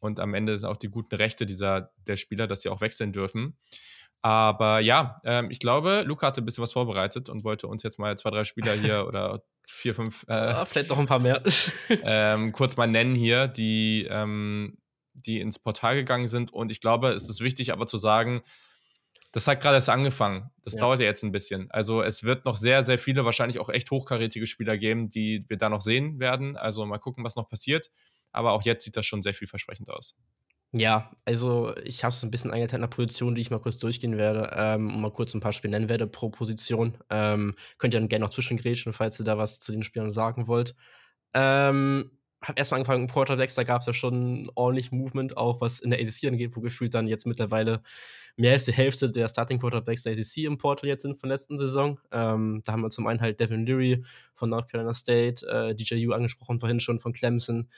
Speaker 1: und am Ende sind auch die guten Rechte dieser, der Spieler, dass sie auch wechseln dürfen. Aber ja, ähm, ich glaube, Luca hatte ein bisschen was vorbereitet und wollte uns jetzt mal zwei, drei Spieler hier oder vier, fünf.
Speaker 2: Äh, ja, vielleicht noch ein paar mehr.
Speaker 1: ähm, kurz mal nennen hier, die, ähm, die ins Portal gegangen sind. Und ich glaube, es ist wichtig aber zu sagen, das hat gerade erst angefangen. Das ja. dauert ja jetzt ein bisschen. Also es wird noch sehr, sehr viele, wahrscheinlich auch echt hochkarätige Spieler geben, die wir da noch sehen werden. Also mal gucken, was noch passiert. Aber auch jetzt sieht das schon sehr vielversprechend aus.
Speaker 2: Ja, also ich habe es ein bisschen eingeteilt nach Positionen, die ich mal kurz durchgehen werde ähm, und mal kurz ein paar Spiele nennen werde pro Position. Ähm, könnt ihr dann gerne noch zwischengrätschen, falls ihr da was zu den Spielern sagen wollt. Ähm, habe erstmal angefangen mit Quarterbacks, da gab es ja schon ordentlich Movement, auch was in der ACC angeht, wo gefühlt dann jetzt mittlerweile mehr als die Hälfte der Starting Quarterbacks der ACC im Portal jetzt sind von letzten Saison. Ähm, da haben wir zum einen halt Devin Leary von North Carolina State, äh, DJU angesprochen vorhin schon von Clemson,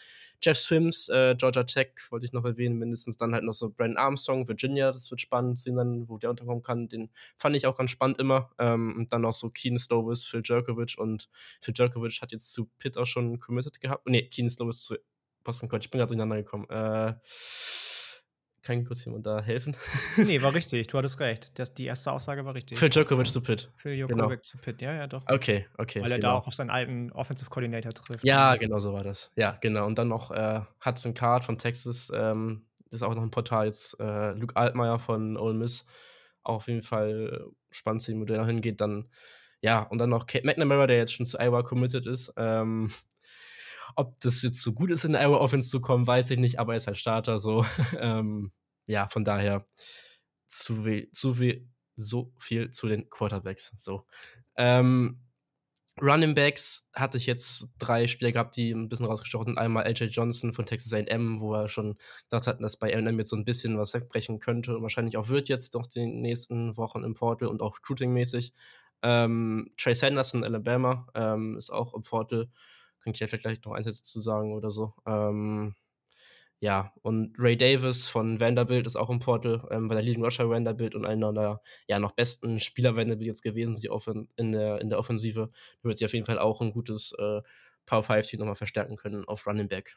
Speaker 2: Jeff Swims, äh, Georgia Tech wollte ich noch erwähnen, mindestens dann halt noch so Brandon Armstrong, Virginia, das wird spannend sehen dann, wo der unterkommen kann. Den fand ich auch ganz spannend immer. Ähm, und dann noch so Keen Slovis, Phil Jerkovic und Phil Jerkovic hat jetzt zu Pitt auch schon committed gehabt. Ne, Keen Slovis zu Boston College, ich bin gerade durcheinander gekommen. Äh, kann kurz jemand da helfen?
Speaker 4: nee, war richtig, du hattest recht. Das, die erste Aussage war richtig.
Speaker 2: Phil Djokovic zu Pitt.
Speaker 4: Phil Djokovic genau. zu Pitt, ja, ja, doch.
Speaker 2: Okay, okay.
Speaker 4: Weil er genau. da auch auf seinen alten Offensive Coordinator trifft.
Speaker 2: Ja, genau so war das. Ja, genau. Und dann noch äh, Hudson Card von Texas. Ähm, das ist auch noch ein Portal jetzt. Äh, Luke Altmaier von Ole Miss. Auch auf jeden Fall spannend zu sehen, wo der noch hingeht. Dann, ja, und dann noch Kate McNamara, der jetzt schon zu Iowa committed ist. Ähm, ob das jetzt so gut ist, in Iowa Offense zu kommen, weiß ich nicht, aber er ist halt Starter so. ähm, ja, von daher zu viel, zu viel, so viel zu den Quarterbacks. So. Ähm, Running Backs hatte ich jetzt drei Spieler gehabt, die ein bisschen rausgestochen sind. Einmal LJ Johnson von Texas AM, wo wir schon gedacht hatten, dass bei AM jetzt so ein bisschen was wegbrechen könnte und wahrscheinlich auch wird jetzt noch die nächsten Wochen im Portal und auch Recruiting-mäßig. Ähm, Trey Sanders von Alabama ähm, ist auch im Portal. Kann ich ja vielleicht noch eins dazu sagen oder so. Ähm, ja, und Ray Davis von Vanderbilt ist auch im Portal, ähm, weil der Leading Rusher Vanderbilt und einer der ja, noch besten Spieler Vanderbilt jetzt gewesen die Offen in, der, in der Offensive. Da wird sich auf jeden Fall auch ein gutes äh, Power 5 Team nochmal verstärken können auf Running Back.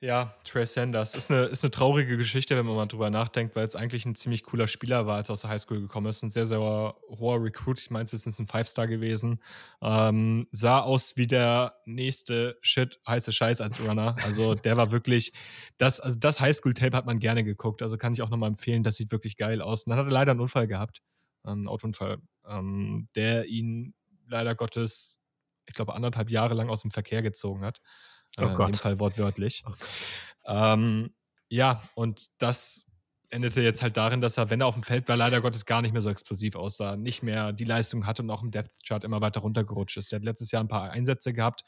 Speaker 3: Ja, Trey Sanders. Ist eine, ist eine traurige Geschichte, wenn man mal drüber nachdenkt, weil es eigentlich ein ziemlich cooler Spieler war, als er aus der Highschool gekommen ist. Ein sehr, sehr hoher Recruit. Ich meine, es ist ein Five-Star gewesen. Ähm, sah aus wie der nächste Shit, heiße Scheiß als Runner. Also der war wirklich, das, also das Highschool-Tape hat man gerne geguckt. Also kann ich auch nochmal empfehlen, das sieht wirklich geil aus. Und dann hat er leider einen Unfall gehabt. Einen Autounfall, ähm, der ihn leider Gottes, ich glaube, anderthalb Jahre lang aus dem Verkehr gezogen hat. Oh äh, Gott. In dem Fall wortwörtlich. Oh ähm, ja, und das endete jetzt halt darin, dass er, wenn er auf dem Feld war, leider Gottes gar nicht mehr so explosiv aussah, nicht mehr die Leistung hatte und auch im Depth Chart immer weiter runtergerutscht ist. Er hat letztes Jahr ein paar Einsätze gehabt,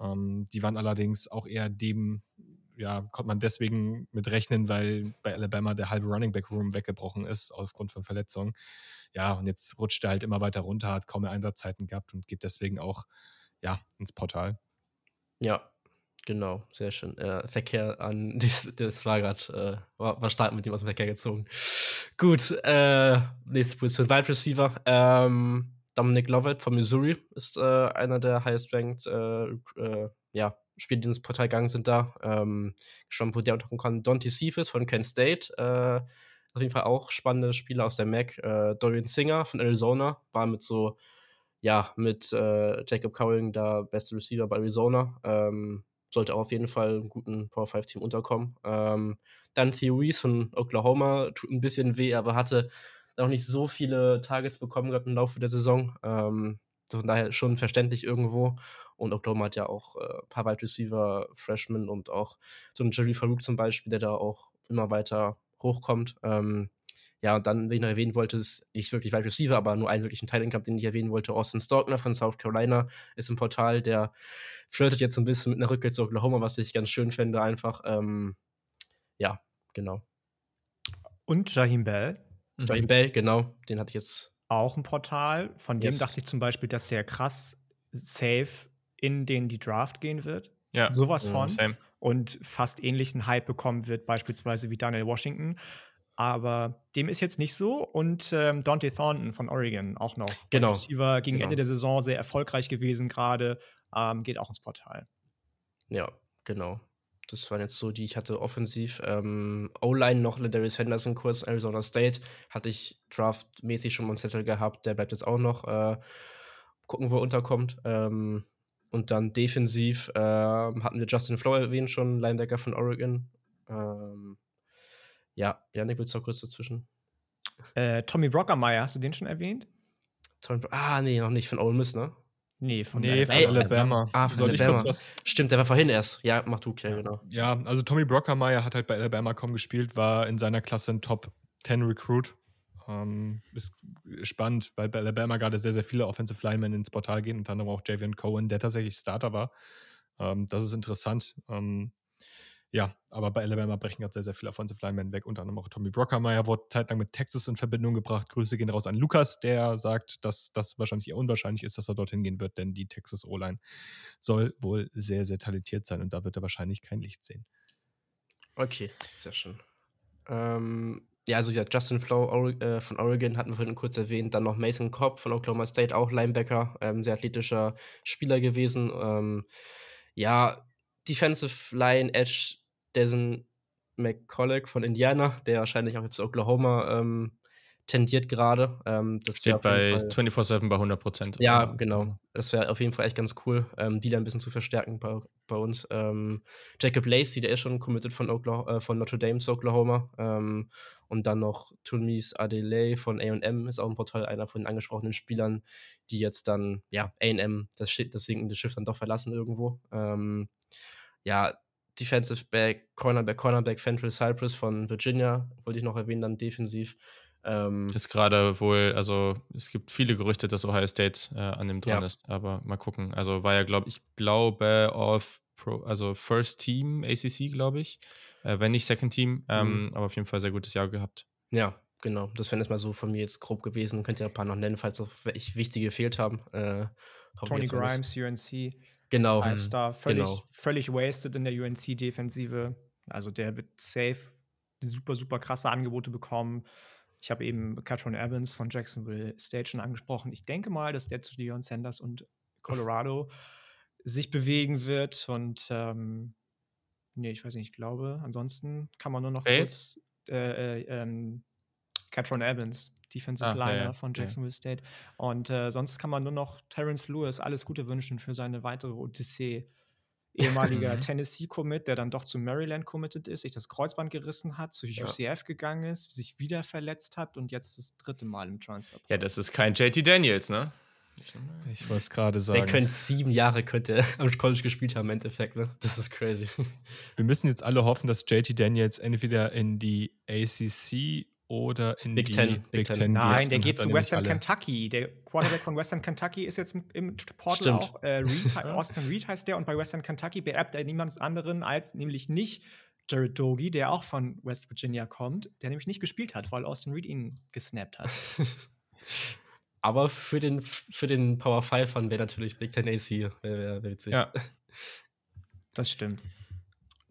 Speaker 3: ähm, die waren allerdings auch eher dem, ja, konnte man deswegen mit rechnen, weil bei Alabama der halbe Running Back Room weggebrochen ist aufgrund von Verletzungen. Ja, und jetzt rutscht er halt immer weiter runter, hat kaum mehr Einsatzzeiten gehabt und geht deswegen auch ja ins Portal.
Speaker 2: Ja, Genau, sehr schön. Äh, Verkehr an, das, das war gerade, äh, war, war stark mit dem aus dem Verkehr gezogen. Gut, äh, nächste Position, Wide Receiver. Ähm, Dominic Lovett von Missouri ist äh, einer der highest-ranked äh, äh, ja, Spieler, die ins Portal gegangen sind da. Ähm, gespannt, wo der unterkommen kann. Dante Cephas von Kent State. Auf jeden Fall auch spannende Spieler aus der MAC. Dorian Singer von Arizona war mit so ja, mit Jacob Cowling, da beste Receiver bei Arizona. Ähm, sollte auch auf jeden Fall einem guten Power 5 Team unterkommen. Ähm, dann Theories von Oklahoma, tut ein bisschen weh, aber hatte noch nicht so viele Targets bekommen gehabt im Laufe der Saison. Ähm, von daher schon verständlich irgendwo. Und Oklahoma hat ja auch äh, ein paar Wide Receiver, Freshmen und auch so einen Jerry Farouk zum Beispiel, der da auch immer weiter hochkommt. Ähm, ja, und dann, wen ich noch erwähnen wollte, ist nicht wirklich Wide Receiver, aber nur einen wirklichen Titan Cup, den ich erwähnen wollte. Austin Stockner von South Carolina ist im Portal, der flirtet jetzt ein bisschen mit einer Rückkehr zu Oklahoma, was ich ganz schön finde, einfach. Ähm, ja, genau.
Speaker 4: Und Jahim Bell.
Speaker 2: Jahim Bell, genau, den hatte ich jetzt.
Speaker 4: Auch ein Portal, von dem yes. dachte ich zum Beispiel, dass der krass safe in den die Draft gehen wird. Ja. Sowas von. Same. Und fast ähnlichen Hype bekommen wird, beispielsweise wie Daniel Washington. Aber dem ist jetzt nicht so. Und ähm, Dante Thornton von Oregon auch noch.
Speaker 2: Genau.
Speaker 4: Receiver gegen genau. Ende der Saison sehr erfolgreich gewesen gerade. Ähm, geht auch ins Portal.
Speaker 2: Ja, genau. Das waren jetzt so die ich hatte offensiv. Ähm, O-Line noch Darius Henderson kurz, Arizona State. Hatte ich draftmäßig schon mal einen Zettel gehabt. Der bleibt jetzt auch noch. Äh, gucken, wo er unterkommt. Ähm, und dann defensiv äh, hatten wir Justin Flow erwähnt schon, Linebacker von Oregon. Ähm, ja, Janik, willst du noch kurz dazwischen?
Speaker 4: Äh, Tommy Brockermeyer, hast du den schon erwähnt?
Speaker 2: Tommy, ah, nee, noch nicht, von Ole Miss, ne?
Speaker 4: Nee,
Speaker 3: von, nee, von Alabama.
Speaker 2: Ah, von Soll Alabama. Ich kurz was Stimmt, der war vorhin erst. Ja, mach du, okay, genau.
Speaker 3: Ja, also Tommy Brockermeyer hat halt bei Alabama kaum gespielt, war in seiner Klasse ein Top 10 Recruit. Ähm, ist spannend, weil bei Alabama gerade sehr, sehr viele Offensive Linemen ins Portal gehen, unter anderem auch Javian Cohen, der tatsächlich Starter war. Ähm, das ist interessant. Ähm, ja, aber bei Alabama brechen gerade sehr, sehr viele Offensive Linemen weg, unter anderem auch Tommy Brockermeyer wurde zeitlang mit Texas in Verbindung gebracht. Grüße gehen raus an Lukas, der sagt, dass das wahrscheinlich eher unwahrscheinlich ist, dass er dorthin gehen wird, denn die Texas O-Line soll wohl sehr, sehr talentiert sein und da wird er wahrscheinlich kein Licht sehen.
Speaker 2: Okay, sehr schön. Ähm, ja, also ja, Justin Flow äh, von Oregon hatten wir vorhin kurz erwähnt. Dann noch Mason Cobb von Oklahoma State, auch Linebacker, ähm, sehr athletischer Spieler gewesen. Ähm, ja, Defensive Line Edge Dessen McCulloch von Indiana, der wahrscheinlich auch jetzt zu Oklahoma ähm, tendiert gerade. Ähm,
Speaker 1: das Steht bei 24-7 bei 100 Prozent.
Speaker 2: Ja, genau. Das wäre auf jeden Fall echt ganz cool, ähm, die da ein bisschen zu verstärken bei, bei uns. Ähm, Jacob Lacey, der ist schon committed von, Oklahoma, äh, von Notre Dame zu Oklahoma. Ähm, und dann noch Tunis Adelay von AM ist auch ein Portal, einer von den angesprochenen Spielern, die jetzt dann, ja, AM, das, das sinkende Schiff dann doch verlassen irgendwo. Ähm, ja, Defensive Back, Cornerback, Cornerback, Fentrell Cypress von Virginia, wollte ich noch erwähnen, dann defensiv.
Speaker 1: Ähm, ist gerade wohl, also es gibt viele Gerüchte, dass Ohio State äh, an dem dran ja. ist, aber mal gucken. Also war ja, glaube ich, glaube auf Pro, also First Team ACC, glaube ich, äh, wenn nicht Second Team, ähm, mhm. aber auf jeden Fall sehr gutes Jahr gehabt.
Speaker 2: Ja, genau. Das wäre jetzt mal so von mir jetzt grob gewesen. Könnt ihr ein paar noch nennen, falls noch wichtige gefehlt haben. Äh,
Speaker 4: Tony Grimes, UNC.
Speaker 2: Genau.
Speaker 4: Five Star, völlig, genau. völlig wasted in der UNC-Defensive. Also der wird safe super, super krasse Angebote bekommen. Ich habe eben Catron Evans von Jacksonville State schon angesprochen. Ich denke mal, dass der zu Leon Sanders und Colorado sich bewegen wird. Und ähm, nee, ich weiß nicht, ich glaube, ansonsten kann man nur noch Bates? kurz äh, äh, ähm, Catron Evans Defensive ah, Liner ja, von Jacksonville ja. State. Und äh, sonst kann man nur noch Terrence Lewis alles Gute wünschen für seine weitere Odyssee. Ehemaliger Tennessee-Commit, der dann doch zu Maryland committed ist, sich das Kreuzband gerissen hat, zu UCF ja. gegangen ist, sich wieder verletzt hat und jetzt das dritte Mal im Transfer.
Speaker 1: Ja, das ist kein JT Daniels, ne?
Speaker 3: Ich wollte es gerade sagen.
Speaker 2: Der könnte sieben Jahre könnte am College gespielt haben, im Endeffekt. Ne? Das ist crazy.
Speaker 3: Wir müssen jetzt alle hoffen, dass JT Daniels entweder in die ACC oder in
Speaker 2: Big
Speaker 3: die
Speaker 2: Ten.
Speaker 4: Big, Ten. Ten. Nein, der geht zu Western Kentucky. Der Quarterback von Western Kentucky ist jetzt im Portal Stimmt. auch. Äh, Reed, Austin Reed heißt der und bei Western Kentucky beerbt er niemand anderen als nämlich nicht Jared Dogie, der auch von West Virginia kommt, der nämlich nicht gespielt hat, weil Austin Reed ihn gesnappt hat.
Speaker 2: Aber für den, für den Power 5 wäre natürlich Big Ten AC wär, wär witzig.
Speaker 4: Ja. Das stimmt.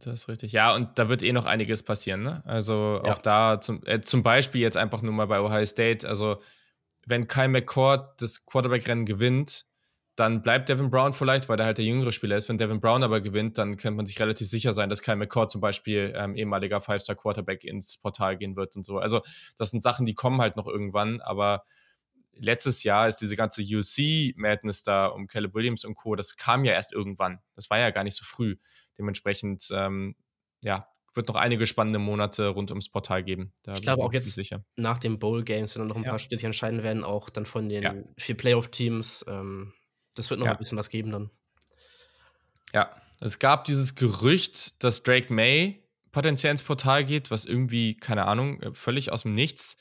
Speaker 1: Das ist richtig. Ja, und da wird eh noch einiges passieren. Ne? Also ja. auch da zum, äh, zum Beispiel jetzt einfach nur mal bei Ohio State. Also wenn Kyle McCord das Quarterback-Rennen gewinnt, dann bleibt Devin Brown vielleicht, weil der halt der jüngere Spieler ist. Wenn Devin Brown aber gewinnt, dann kann man sich relativ sicher sein, dass Kyle McCord zum Beispiel ähm, ehemaliger Five-Star-Quarterback ins Portal gehen wird und so. Also das sind Sachen, die kommen halt noch irgendwann, aber letztes Jahr ist diese ganze UC-Madness da um Caleb Williams und Co., das kam ja erst irgendwann. Das war ja gar nicht so früh. Dementsprechend, ähm, ja, wird noch einige spannende Monate rund ums Portal geben.
Speaker 2: Da ich glaube auch jetzt sicher. nach den Bowl Games, wenn dann noch ein ja. paar Spiele sich entscheiden werden, auch dann von den ja. vier Playoff-Teams. Ähm, das wird noch ja. ein bisschen was geben dann.
Speaker 1: Ja, es gab dieses Gerücht, dass Drake May potenziell ins Portal geht, was irgendwie, keine Ahnung, äh, völlig aus dem Nichts.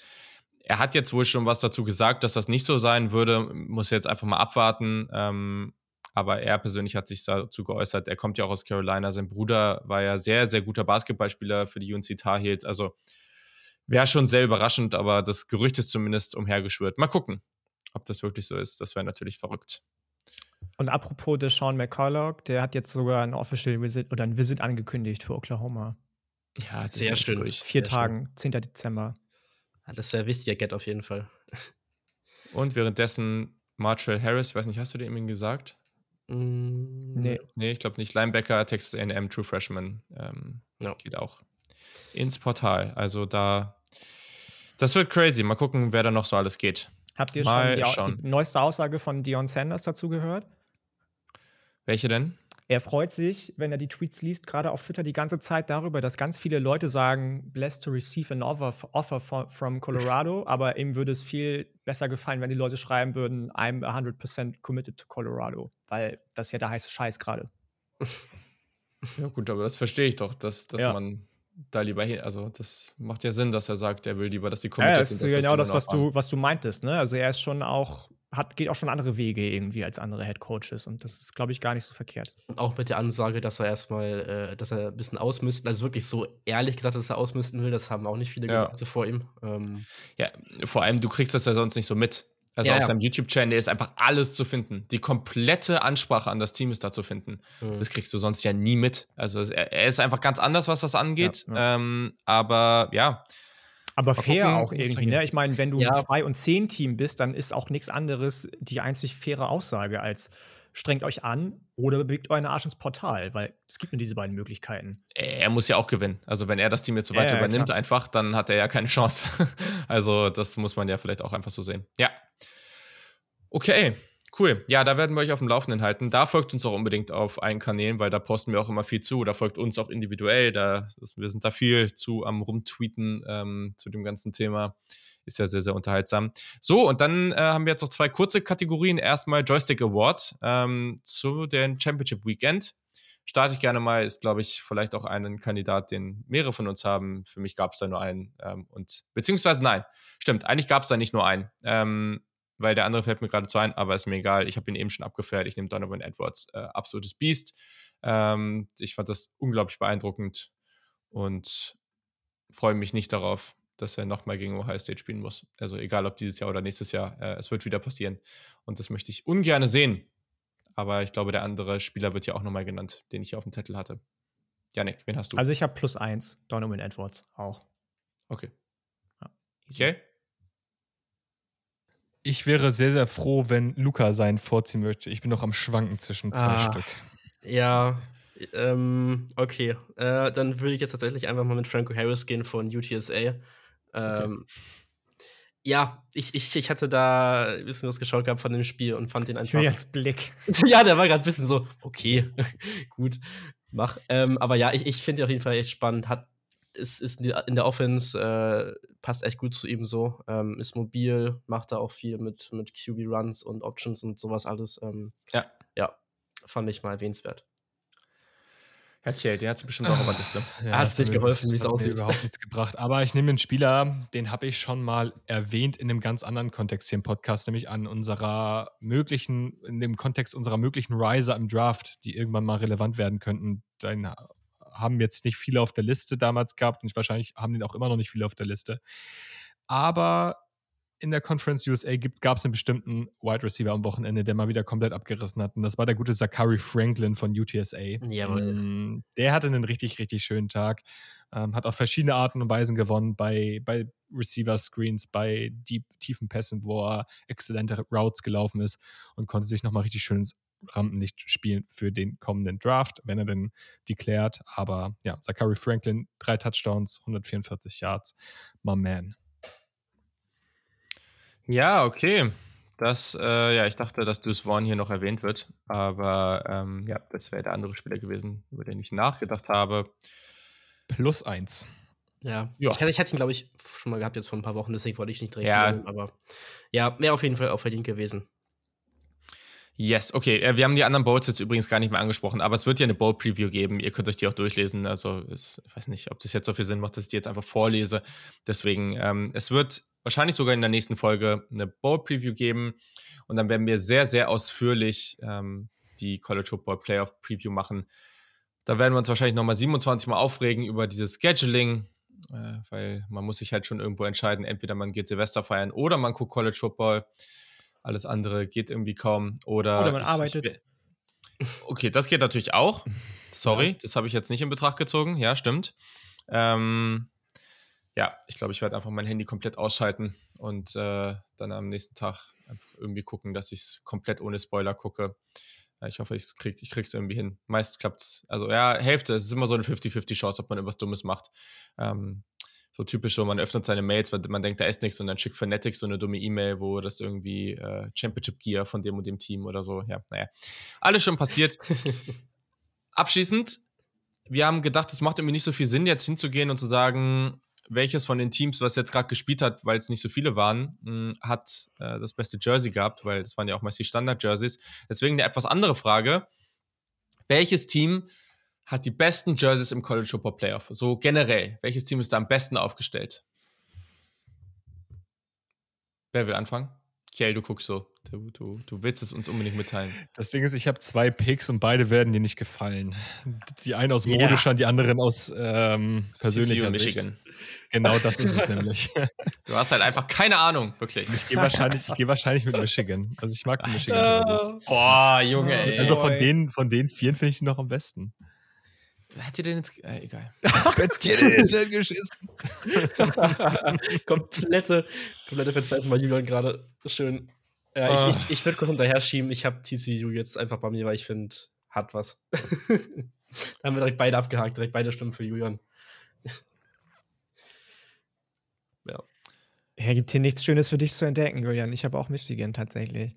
Speaker 1: Er hat jetzt wohl schon was dazu gesagt, dass das nicht so sein würde. Muss jetzt einfach mal abwarten. Ähm, aber er persönlich hat sich dazu geäußert. Er kommt ja auch aus Carolina. Sein Bruder war ja sehr, sehr guter Basketballspieler für die UNC Tar Heels. Also wäre schon sehr überraschend, aber das Gerücht ist zumindest umhergeschwört. Mal gucken, ob das wirklich so ist. Das wäre natürlich verrückt.
Speaker 4: Und apropos des Sean McCulloch, der hat jetzt sogar ein Official Visit oder ein Visit angekündigt für Oklahoma.
Speaker 2: Ja, sehr schön.
Speaker 4: Durch. Vier sehr Tagen, schön. 10. Dezember.
Speaker 2: Ja, das ja wichtiger Get auf jeden Fall.
Speaker 1: Und währenddessen Marshall Harris, weiß nicht, hast du dir eben gesagt?
Speaker 4: Mm, nee.
Speaker 1: Nee, ich glaube nicht. Linebacker, Texas AM, True Freshman ähm, no. geht auch ins Portal. Also da, das wird crazy. Mal gucken, wer da noch so alles geht.
Speaker 4: Habt ihr schon die, die, neueste Aussage von Dion Sanders dazu gehört?
Speaker 1: Welche denn?
Speaker 4: Er freut sich, wenn er die Tweets liest, gerade auf Twitter die ganze Zeit darüber, dass ganz viele Leute sagen, blessed to receive an offer, from Colorado, aber ihm würde es viel besser gefallen, wenn die Leute schreiben würden, I'm 100% committed to Colorado, weil das ist ja der heiße Scheiß gerade.
Speaker 1: Ja gut, aber das verstehe ich doch, dass, dass ja. man da lieber hin, also das macht ja Sinn, dass er sagt, er will lieber, dass die
Speaker 4: committed ja, das ist genau das, was du, was du meintest, ne? Also er ist schon auch hat, geht auch schon andere Wege irgendwie als andere Head Coaches und das ist, glaube ich, gar nicht so verkehrt.
Speaker 2: Und auch mit der Ansage, dass er erstmal, äh, dass er ein bisschen ausmisst, also wirklich so ehrlich gesagt, dass er ausmisten will, das haben auch nicht viele ja. gesagt so vor ihm. Ähm
Speaker 1: ja, vor allem, du kriegst das ja sonst nicht so mit. Also ja, auf ja. seinem YouTube-Channel ist einfach alles zu finden. Die komplette Ansprache an das Team ist da zu finden. Mhm. Das kriegst du sonst ja nie mit. Also er, er, ist einfach ganz anders, was das angeht. Ähm, aber ja,
Speaker 4: aber Mal fair gucken, auch irgendwie, ne? Ich meine, wenn du ja. ein 2 und 10 Team bist, dann ist auch nichts anderes die einzig faire Aussage als strengt euch an oder bewegt euren Arsch ins Portal, weil es gibt nur diese beiden Möglichkeiten.
Speaker 1: Er muss ja auch gewinnen. Also wenn er das Team jetzt so weiter ja, übernimmt, klar. einfach, dann hat er ja keine Chance. also das muss man ja vielleicht auch einfach so sehen. Ja. Okay. Cool. Ja, da werden wir euch auf dem Laufenden halten. Da folgt uns auch unbedingt auf allen Kanälen, weil da posten wir auch immer viel zu. Da folgt uns auch individuell. Da, wir sind da viel zu am Rumtweeten ähm, zu dem ganzen Thema. Ist ja sehr, sehr unterhaltsam. So, und dann äh, haben wir jetzt noch zwei kurze Kategorien. Erstmal Joystick Award ähm, zu den Championship Weekend. Starte ich gerne mal, ist, glaube ich, vielleicht auch ein Kandidat, den mehrere von uns haben. Für mich gab es da nur einen. Ähm, und beziehungsweise nein, stimmt, eigentlich gab es da nicht nur einen. Ähm, weil der andere fällt mir gerade zu ein, aber ist mir egal. Ich habe ihn eben schon abgefeiert. Ich nehme Donovan Edwards. Äh, absolutes Biest. Ähm, ich fand das unglaublich beeindruckend und freue mich nicht darauf, dass er nochmal gegen Ohio State spielen muss. Also egal ob dieses Jahr oder nächstes Jahr, äh, es wird wieder passieren. Und das möchte ich ungern sehen. Aber ich glaube, der andere Spieler wird ja auch nochmal genannt, den ich hier auf dem Zettel hatte. Janik, wen hast du?
Speaker 4: Also ich habe plus eins, Donovan Edwards auch.
Speaker 1: Okay. Ja, okay.
Speaker 3: Ich wäre sehr, sehr froh, wenn Luca seinen vorziehen möchte. Ich bin noch am Schwanken zwischen zwei ah, Stück.
Speaker 2: Ja, ähm, okay. Äh, dann würde ich jetzt tatsächlich einfach mal mit Franco Harris gehen von UTSA. Ähm, okay. Ja, ich, ich, ich hatte da ein bisschen was geschaut gehabt von dem Spiel und fand den einfach.
Speaker 4: Julians Blick.
Speaker 2: ja, der war gerade ein bisschen so, okay, gut, mach. Ähm, aber ja, ich, ich finde ihn auf jeden Fall echt spannend. Hat ist, ist in der Offense, äh, passt echt gut zu ihm so. Ähm, ist mobil, macht da auch viel mit, mit QB-Runs und Options und sowas alles. Ähm, ja. Ja, fand ich mal erwähnenswert.
Speaker 1: Okay, der hat es bestimmt auch auf der Liste.
Speaker 2: Ja, es nicht geholfen, wie es aussieht.
Speaker 3: überhaupt nichts gebracht. Aber ich nehme einen Spieler, den habe ich schon mal erwähnt in einem ganz anderen Kontext hier im Podcast, nämlich an unserer möglichen, in dem Kontext unserer möglichen Riser im Draft, die irgendwann mal relevant werden könnten. Den haben jetzt nicht viele auf der Liste damals gehabt und wahrscheinlich haben den auch immer noch nicht viele auf der Liste. Aber in der Conference USA gab es einen bestimmten Wide Receiver am Wochenende, der mal wieder komplett abgerissen hat. Und das war der gute Zachary Franklin von UTSA.
Speaker 2: Jawohl.
Speaker 3: Mm, der hatte einen richtig, richtig schönen Tag. Ähm, hat auf verschiedene Arten und Weisen gewonnen, bei, bei Receiver-Screens, bei deep, tiefen Pässen, wo er exzellente Routes gelaufen ist und konnte sich nochmal richtig schön ins Rampenlicht spielen für den kommenden Draft, wenn er denn deklärt. Aber ja, Zachary Franklin, drei Touchdowns, 144 Yards, my man.
Speaker 1: Ja, okay. Das, äh, ja, ich dachte, dass Deuce Vaughn hier noch erwähnt wird, aber ähm, ja, das wäre der andere Spieler gewesen, über den ich nachgedacht habe.
Speaker 3: Plus eins.
Speaker 2: Ja, ja. Ich, hatte, ich hatte ihn, glaube ich, schon mal gehabt jetzt vor ein paar Wochen, deswegen wollte ich nicht direkt ja. Nehmen, aber ja, wäre auf jeden Fall auch verdient gewesen.
Speaker 1: Yes, okay. Äh, wir haben die anderen Bowls jetzt übrigens gar nicht mehr angesprochen, aber es wird ja eine Bowl-Preview geben. Ihr könnt euch die auch durchlesen. Also, ich weiß nicht, ob das jetzt so viel Sinn macht, dass ich die jetzt einfach vorlese. Deswegen, ähm, es wird wahrscheinlich sogar in der nächsten Folge eine Bowl-Preview geben. Und dann werden wir sehr, sehr ausführlich ähm, die College Football Playoff Preview machen. Da werden wir uns wahrscheinlich nochmal 27 Mal aufregen über dieses Scheduling, äh, weil man muss sich halt schon irgendwo entscheiden, entweder man geht Silvester feiern oder man guckt College Football. Alles andere geht irgendwie kaum. Oder,
Speaker 4: oder man arbeitet.
Speaker 1: Okay, das geht natürlich auch. Sorry, ja. das habe ich jetzt nicht in Betracht gezogen. Ja, stimmt. Ähm, ja, ich glaube, ich werde einfach mein Handy komplett ausschalten und äh, dann am nächsten Tag irgendwie gucken, dass ich es komplett ohne Spoiler gucke. Ich hoffe, ich krieg, ich krieg's irgendwie hin. Meist klappt's. Also ja, Hälfte. Es ist immer so eine 50-50 Chance, ob man irgendwas Dummes macht. Ähm, so typisch so, man öffnet seine Mails, weil man denkt, da ist nichts und dann schickt Fanatics so eine dumme E-Mail, wo das irgendwie äh, Championship Gear von dem und dem Team oder so. Ja, naja. Alles schon passiert. Abschließend, wir haben gedacht, es macht irgendwie nicht so viel Sinn, jetzt hinzugehen und zu sagen, welches von den Teams, was jetzt gerade gespielt hat, weil es nicht so viele waren, mh, hm, hat äh, das beste Jersey gehabt, weil das waren ja auch meist die Standard-Jerseys. Deswegen eine etwas andere Frage. Welches Team hat die besten Jerseys im College Football Playoff? So generell. Welches Team ist da am besten aufgestellt? Wer will anfangen? Kiel, du guckst so. Du, du, du willst es uns unbedingt mitteilen.
Speaker 3: Das Ding ist, ich habe zwei Picks und beide werden dir nicht gefallen. Die einen aus modischer, yeah. die anderen aus ähm, persönlicher Sicht. Michigan. Genau das ist es nämlich.
Speaker 1: Du hast halt einfach keine Ahnung, wirklich.
Speaker 3: Ich gehe wahrscheinlich, geh wahrscheinlich mit Michigan. Also ich mag die Michigan Jerseys.
Speaker 1: Boah, Junge, ey.
Speaker 3: Also von den, von den vieren finde ich die noch am besten.
Speaker 1: Hat ihr denn jetzt. Äh, egal.
Speaker 3: Hat ihr denn jetzt geschissen?
Speaker 2: komplette, komplette Verzweiflung bei Julian gerade. Schön. Ja, ich, ich, ich würde kurz hinterher schieben. Ich habe TCU jetzt einfach bei mir, weil ich finde, hat was. da haben wir direkt beide abgehakt, direkt beide Stimmen für Julian.
Speaker 4: ja. Ja, gibt hier nichts Schönes für dich zu entdecken, Julian. Ich habe auch Michigan tatsächlich.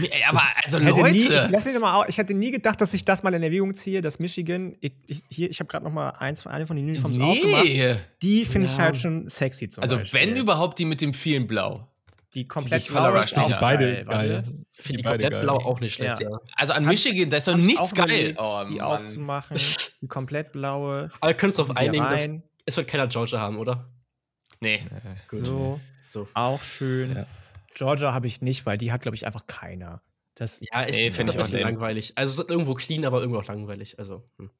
Speaker 1: Nee, aber also Leute.
Speaker 4: Nie, ich, lass mich doch mal, ich hätte nie gedacht, dass ich das mal in Erwägung ziehe, dass Michigan, ich, ich hier, ich habe gerade noch mal eins, eine von den Uniforms nee. aufgemacht. Die finde ja. ich halt schon sexy zum
Speaker 1: Also
Speaker 4: Beispiel.
Speaker 1: wenn überhaupt die mit dem vielen Blau.
Speaker 4: Die komplett die blau ist
Speaker 3: auch beide geil.
Speaker 2: Ich finde die, die komplett geil. blau auch nicht schlecht. Ja. Ja.
Speaker 1: Also an Michigan, da ist doch nichts geil.
Speaker 4: Oh, die Mann. aufzumachen, die komplett blaue.
Speaker 2: Aber wir können uns darauf einigen, dass es wird keiner Georgia haben, oder?
Speaker 1: Nee.
Speaker 4: so, so, auch schön. Georgia habe ich nicht, weil die hat, glaube ich, einfach keiner. Das,
Speaker 2: ja, ist nee, finde ich auch langweilig. Also es ist irgendwo clean, aber irgendwo auch langweilig. Also. Hm.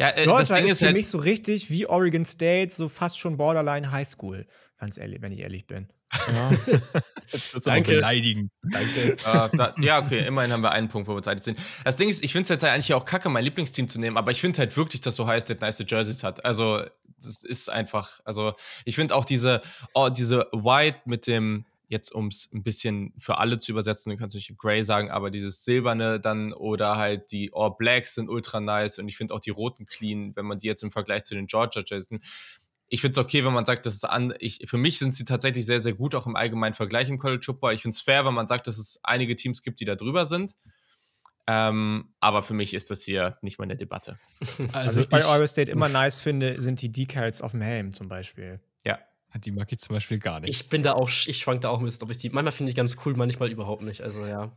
Speaker 4: Ja, äh, Georgia das Ding ist, ist für halt mich so richtig wie Oregon State, so fast schon Borderline High School. Ganz ehrlich, wenn ich ehrlich bin.
Speaker 3: Ja. Danke. Beleidigen.
Speaker 1: Danke. Uh, da, ja, okay, immerhin haben wir einen Punkt, wo wir uns einig sind. Das Ding ist, ich finde es jetzt halt eigentlich auch kacke, mein Lieblingsteam zu nehmen, aber ich finde halt wirklich, dass so High State nice Jerseys hat. Also, das ist einfach, also, ich finde auch diese, oh, diese White mit dem, jetzt um es ein bisschen für alle zu übersetzen, du kannst nicht Grey sagen, aber dieses Silberne dann oder halt die All Blacks sind ultra nice und ich finde auch die roten clean, wenn man die jetzt im Vergleich zu den Georgia Jason. Ich finde es okay, wenn man sagt, das ist an. Ich, für mich sind sie tatsächlich sehr, sehr gut, auch im allgemeinen Vergleich im College Football. Ich finde es fair, wenn man sagt, dass es einige Teams gibt, die da drüber sind. Ähm, aber für mich ist das hier nicht mal eine Debatte.
Speaker 4: Also, Was ich bei Oregon State immer nice finde, sind die Decals auf dem Helm zum Beispiel.
Speaker 1: Ja.
Speaker 3: Die mag ich zum Beispiel gar nicht.
Speaker 2: Ich bin da auch, ich schwank da auch ein bisschen, ob ich die. Manchmal finde ich ganz cool, manchmal überhaupt nicht. Also ja.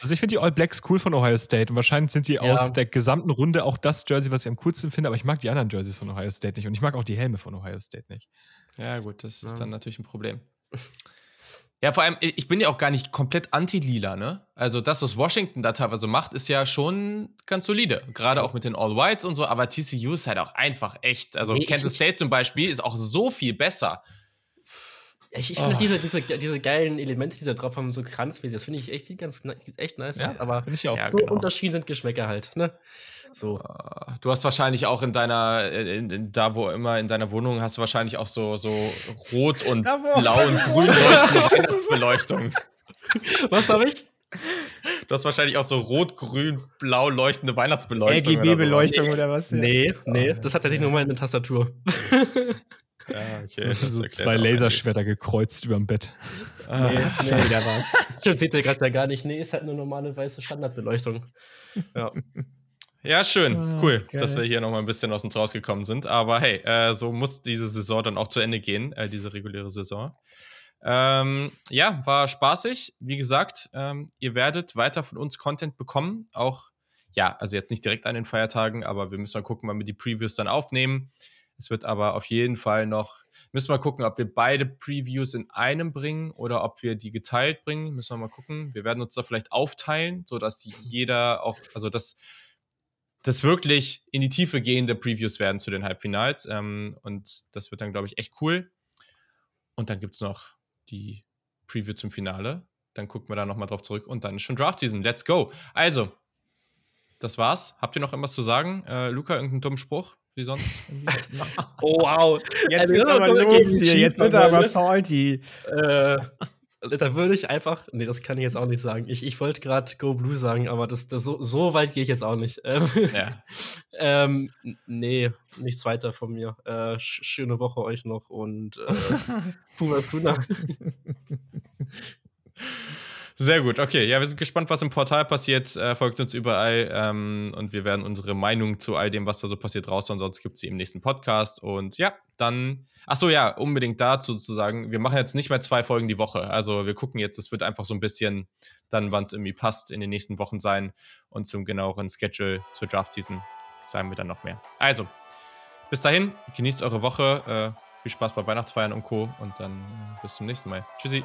Speaker 3: Also ich finde die All Blacks cool von Ohio State und wahrscheinlich sind die ja. aus der gesamten Runde auch das Jersey, was ich am coolsten finde, aber ich mag die anderen Jerseys von Ohio State nicht und ich mag auch die Helme von Ohio State nicht.
Speaker 1: Ja, gut, das ist ja. dann natürlich ein Problem. Ja, vor allem, ich bin ja auch gar nicht komplett anti-lila, ne? Also das, was Washington da teilweise macht, ist ja schon ganz solide. Gerade auch mit den All-Whites und so, aber TCU ist halt auch einfach echt. Also nee, Kansas State zum Beispiel ist auch so viel besser.
Speaker 2: Ich, ich finde oh. diese, diese, diese geilen Elemente, die da drauf haben, so kranzmäßig, das finde ich echt, ganz, echt nice. Ja, aber
Speaker 3: ich auch.
Speaker 2: so genau. unterschieden sind Geschmäcker halt, ne? So.
Speaker 1: Ah, du hast wahrscheinlich auch in deiner, in, in, da wo immer in deiner Wohnung hast du wahrscheinlich auch so, so rot und blau und grün leuchtende Weihnachtsbeleuchtung.
Speaker 2: Was habe ich?
Speaker 1: Du hast wahrscheinlich auch so rot, grün, blau leuchtende Weihnachtsbeleuchtung.
Speaker 4: RGB-Beleuchtung oder, was?
Speaker 2: Nee, nee, das hat tatsächlich nur mal eine Tastatur.
Speaker 3: Ja, okay. So, so zwei Laserschwerter gekreuzt über dem Bett.
Speaker 2: Ah. Nee, nee. Was. Stimmt, seht ihr gerade ja gar nicht. Nee, ist halt eine normale weiße Standardbeleuchtung. Ja.
Speaker 1: Ja, schön. Ah, cool, geil. dass wir hier nochmal ein bisschen aus uns rausgekommen sind. Aber hey, äh, so muss diese Saison dann auch zu Ende gehen, äh, diese reguläre Saison. Ähm, ja, war spaßig. Wie gesagt, ähm, ihr werdet weiter von uns Content bekommen. Auch, ja, also jetzt nicht direkt an den Feiertagen, aber wir müssen mal gucken, wann wir die Previews dann aufnehmen. Es wird aber auf jeden Fall noch, müssen wir mal gucken, ob wir beide Previews in einem bringen oder ob wir die geteilt bringen. Müssen wir mal gucken. Wir werden uns da vielleicht aufteilen, sodass jeder auch, also das das wirklich in die Tiefe gehende Previews werden zu den Halbfinals. Ähm, und das wird dann, glaube ich, echt cool. Und dann gibt es noch die Preview zum Finale. Dann gucken wir da nochmal drauf zurück und dann ist schon Draft Season. Let's go. Also, das war's. Habt ihr noch irgendwas zu sagen? Äh, Luca, irgendeinen dummen Spruch? Wie sonst?
Speaker 4: oh, wow. Jetzt also, ist aber los hier. Jetzt wird er aber salty.
Speaker 2: Äh, da würde ich einfach, nee, das kann ich jetzt auch nicht sagen. Ich, ich wollte gerade Go Blue sagen, aber das, das so, so weit gehe ich jetzt auch nicht. Ähm, ja. ähm, nee, nichts weiter von mir. Äh, schöne Woche euch noch und äh, Pumas Tuna.
Speaker 1: Sehr gut, okay. Ja, wir sind gespannt, was im Portal passiert. Äh, folgt uns überall ähm, und wir werden unsere Meinung zu all dem, was da so passiert, raushauen. Sonst gibt es sie im nächsten Podcast. Und ja, dann, ach so, ja, unbedingt dazu zu sagen, wir machen jetzt nicht mehr zwei Folgen die Woche. Also wir gucken jetzt, es wird einfach so ein bisschen dann, wann es irgendwie passt, in den nächsten Wochen sein. Und zum genaueren Schedule zur Draft-Season sagen wir dann noch mehr. Also, bis dahin, genießt eure Woche. Äh, viel Spaß bei Weihnachtsfeiern und Co. Und dann äh, bis zum nächsten Mal. Tschüssi.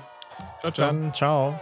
Speaker 4: Ciao, ciao. Dann, ciao.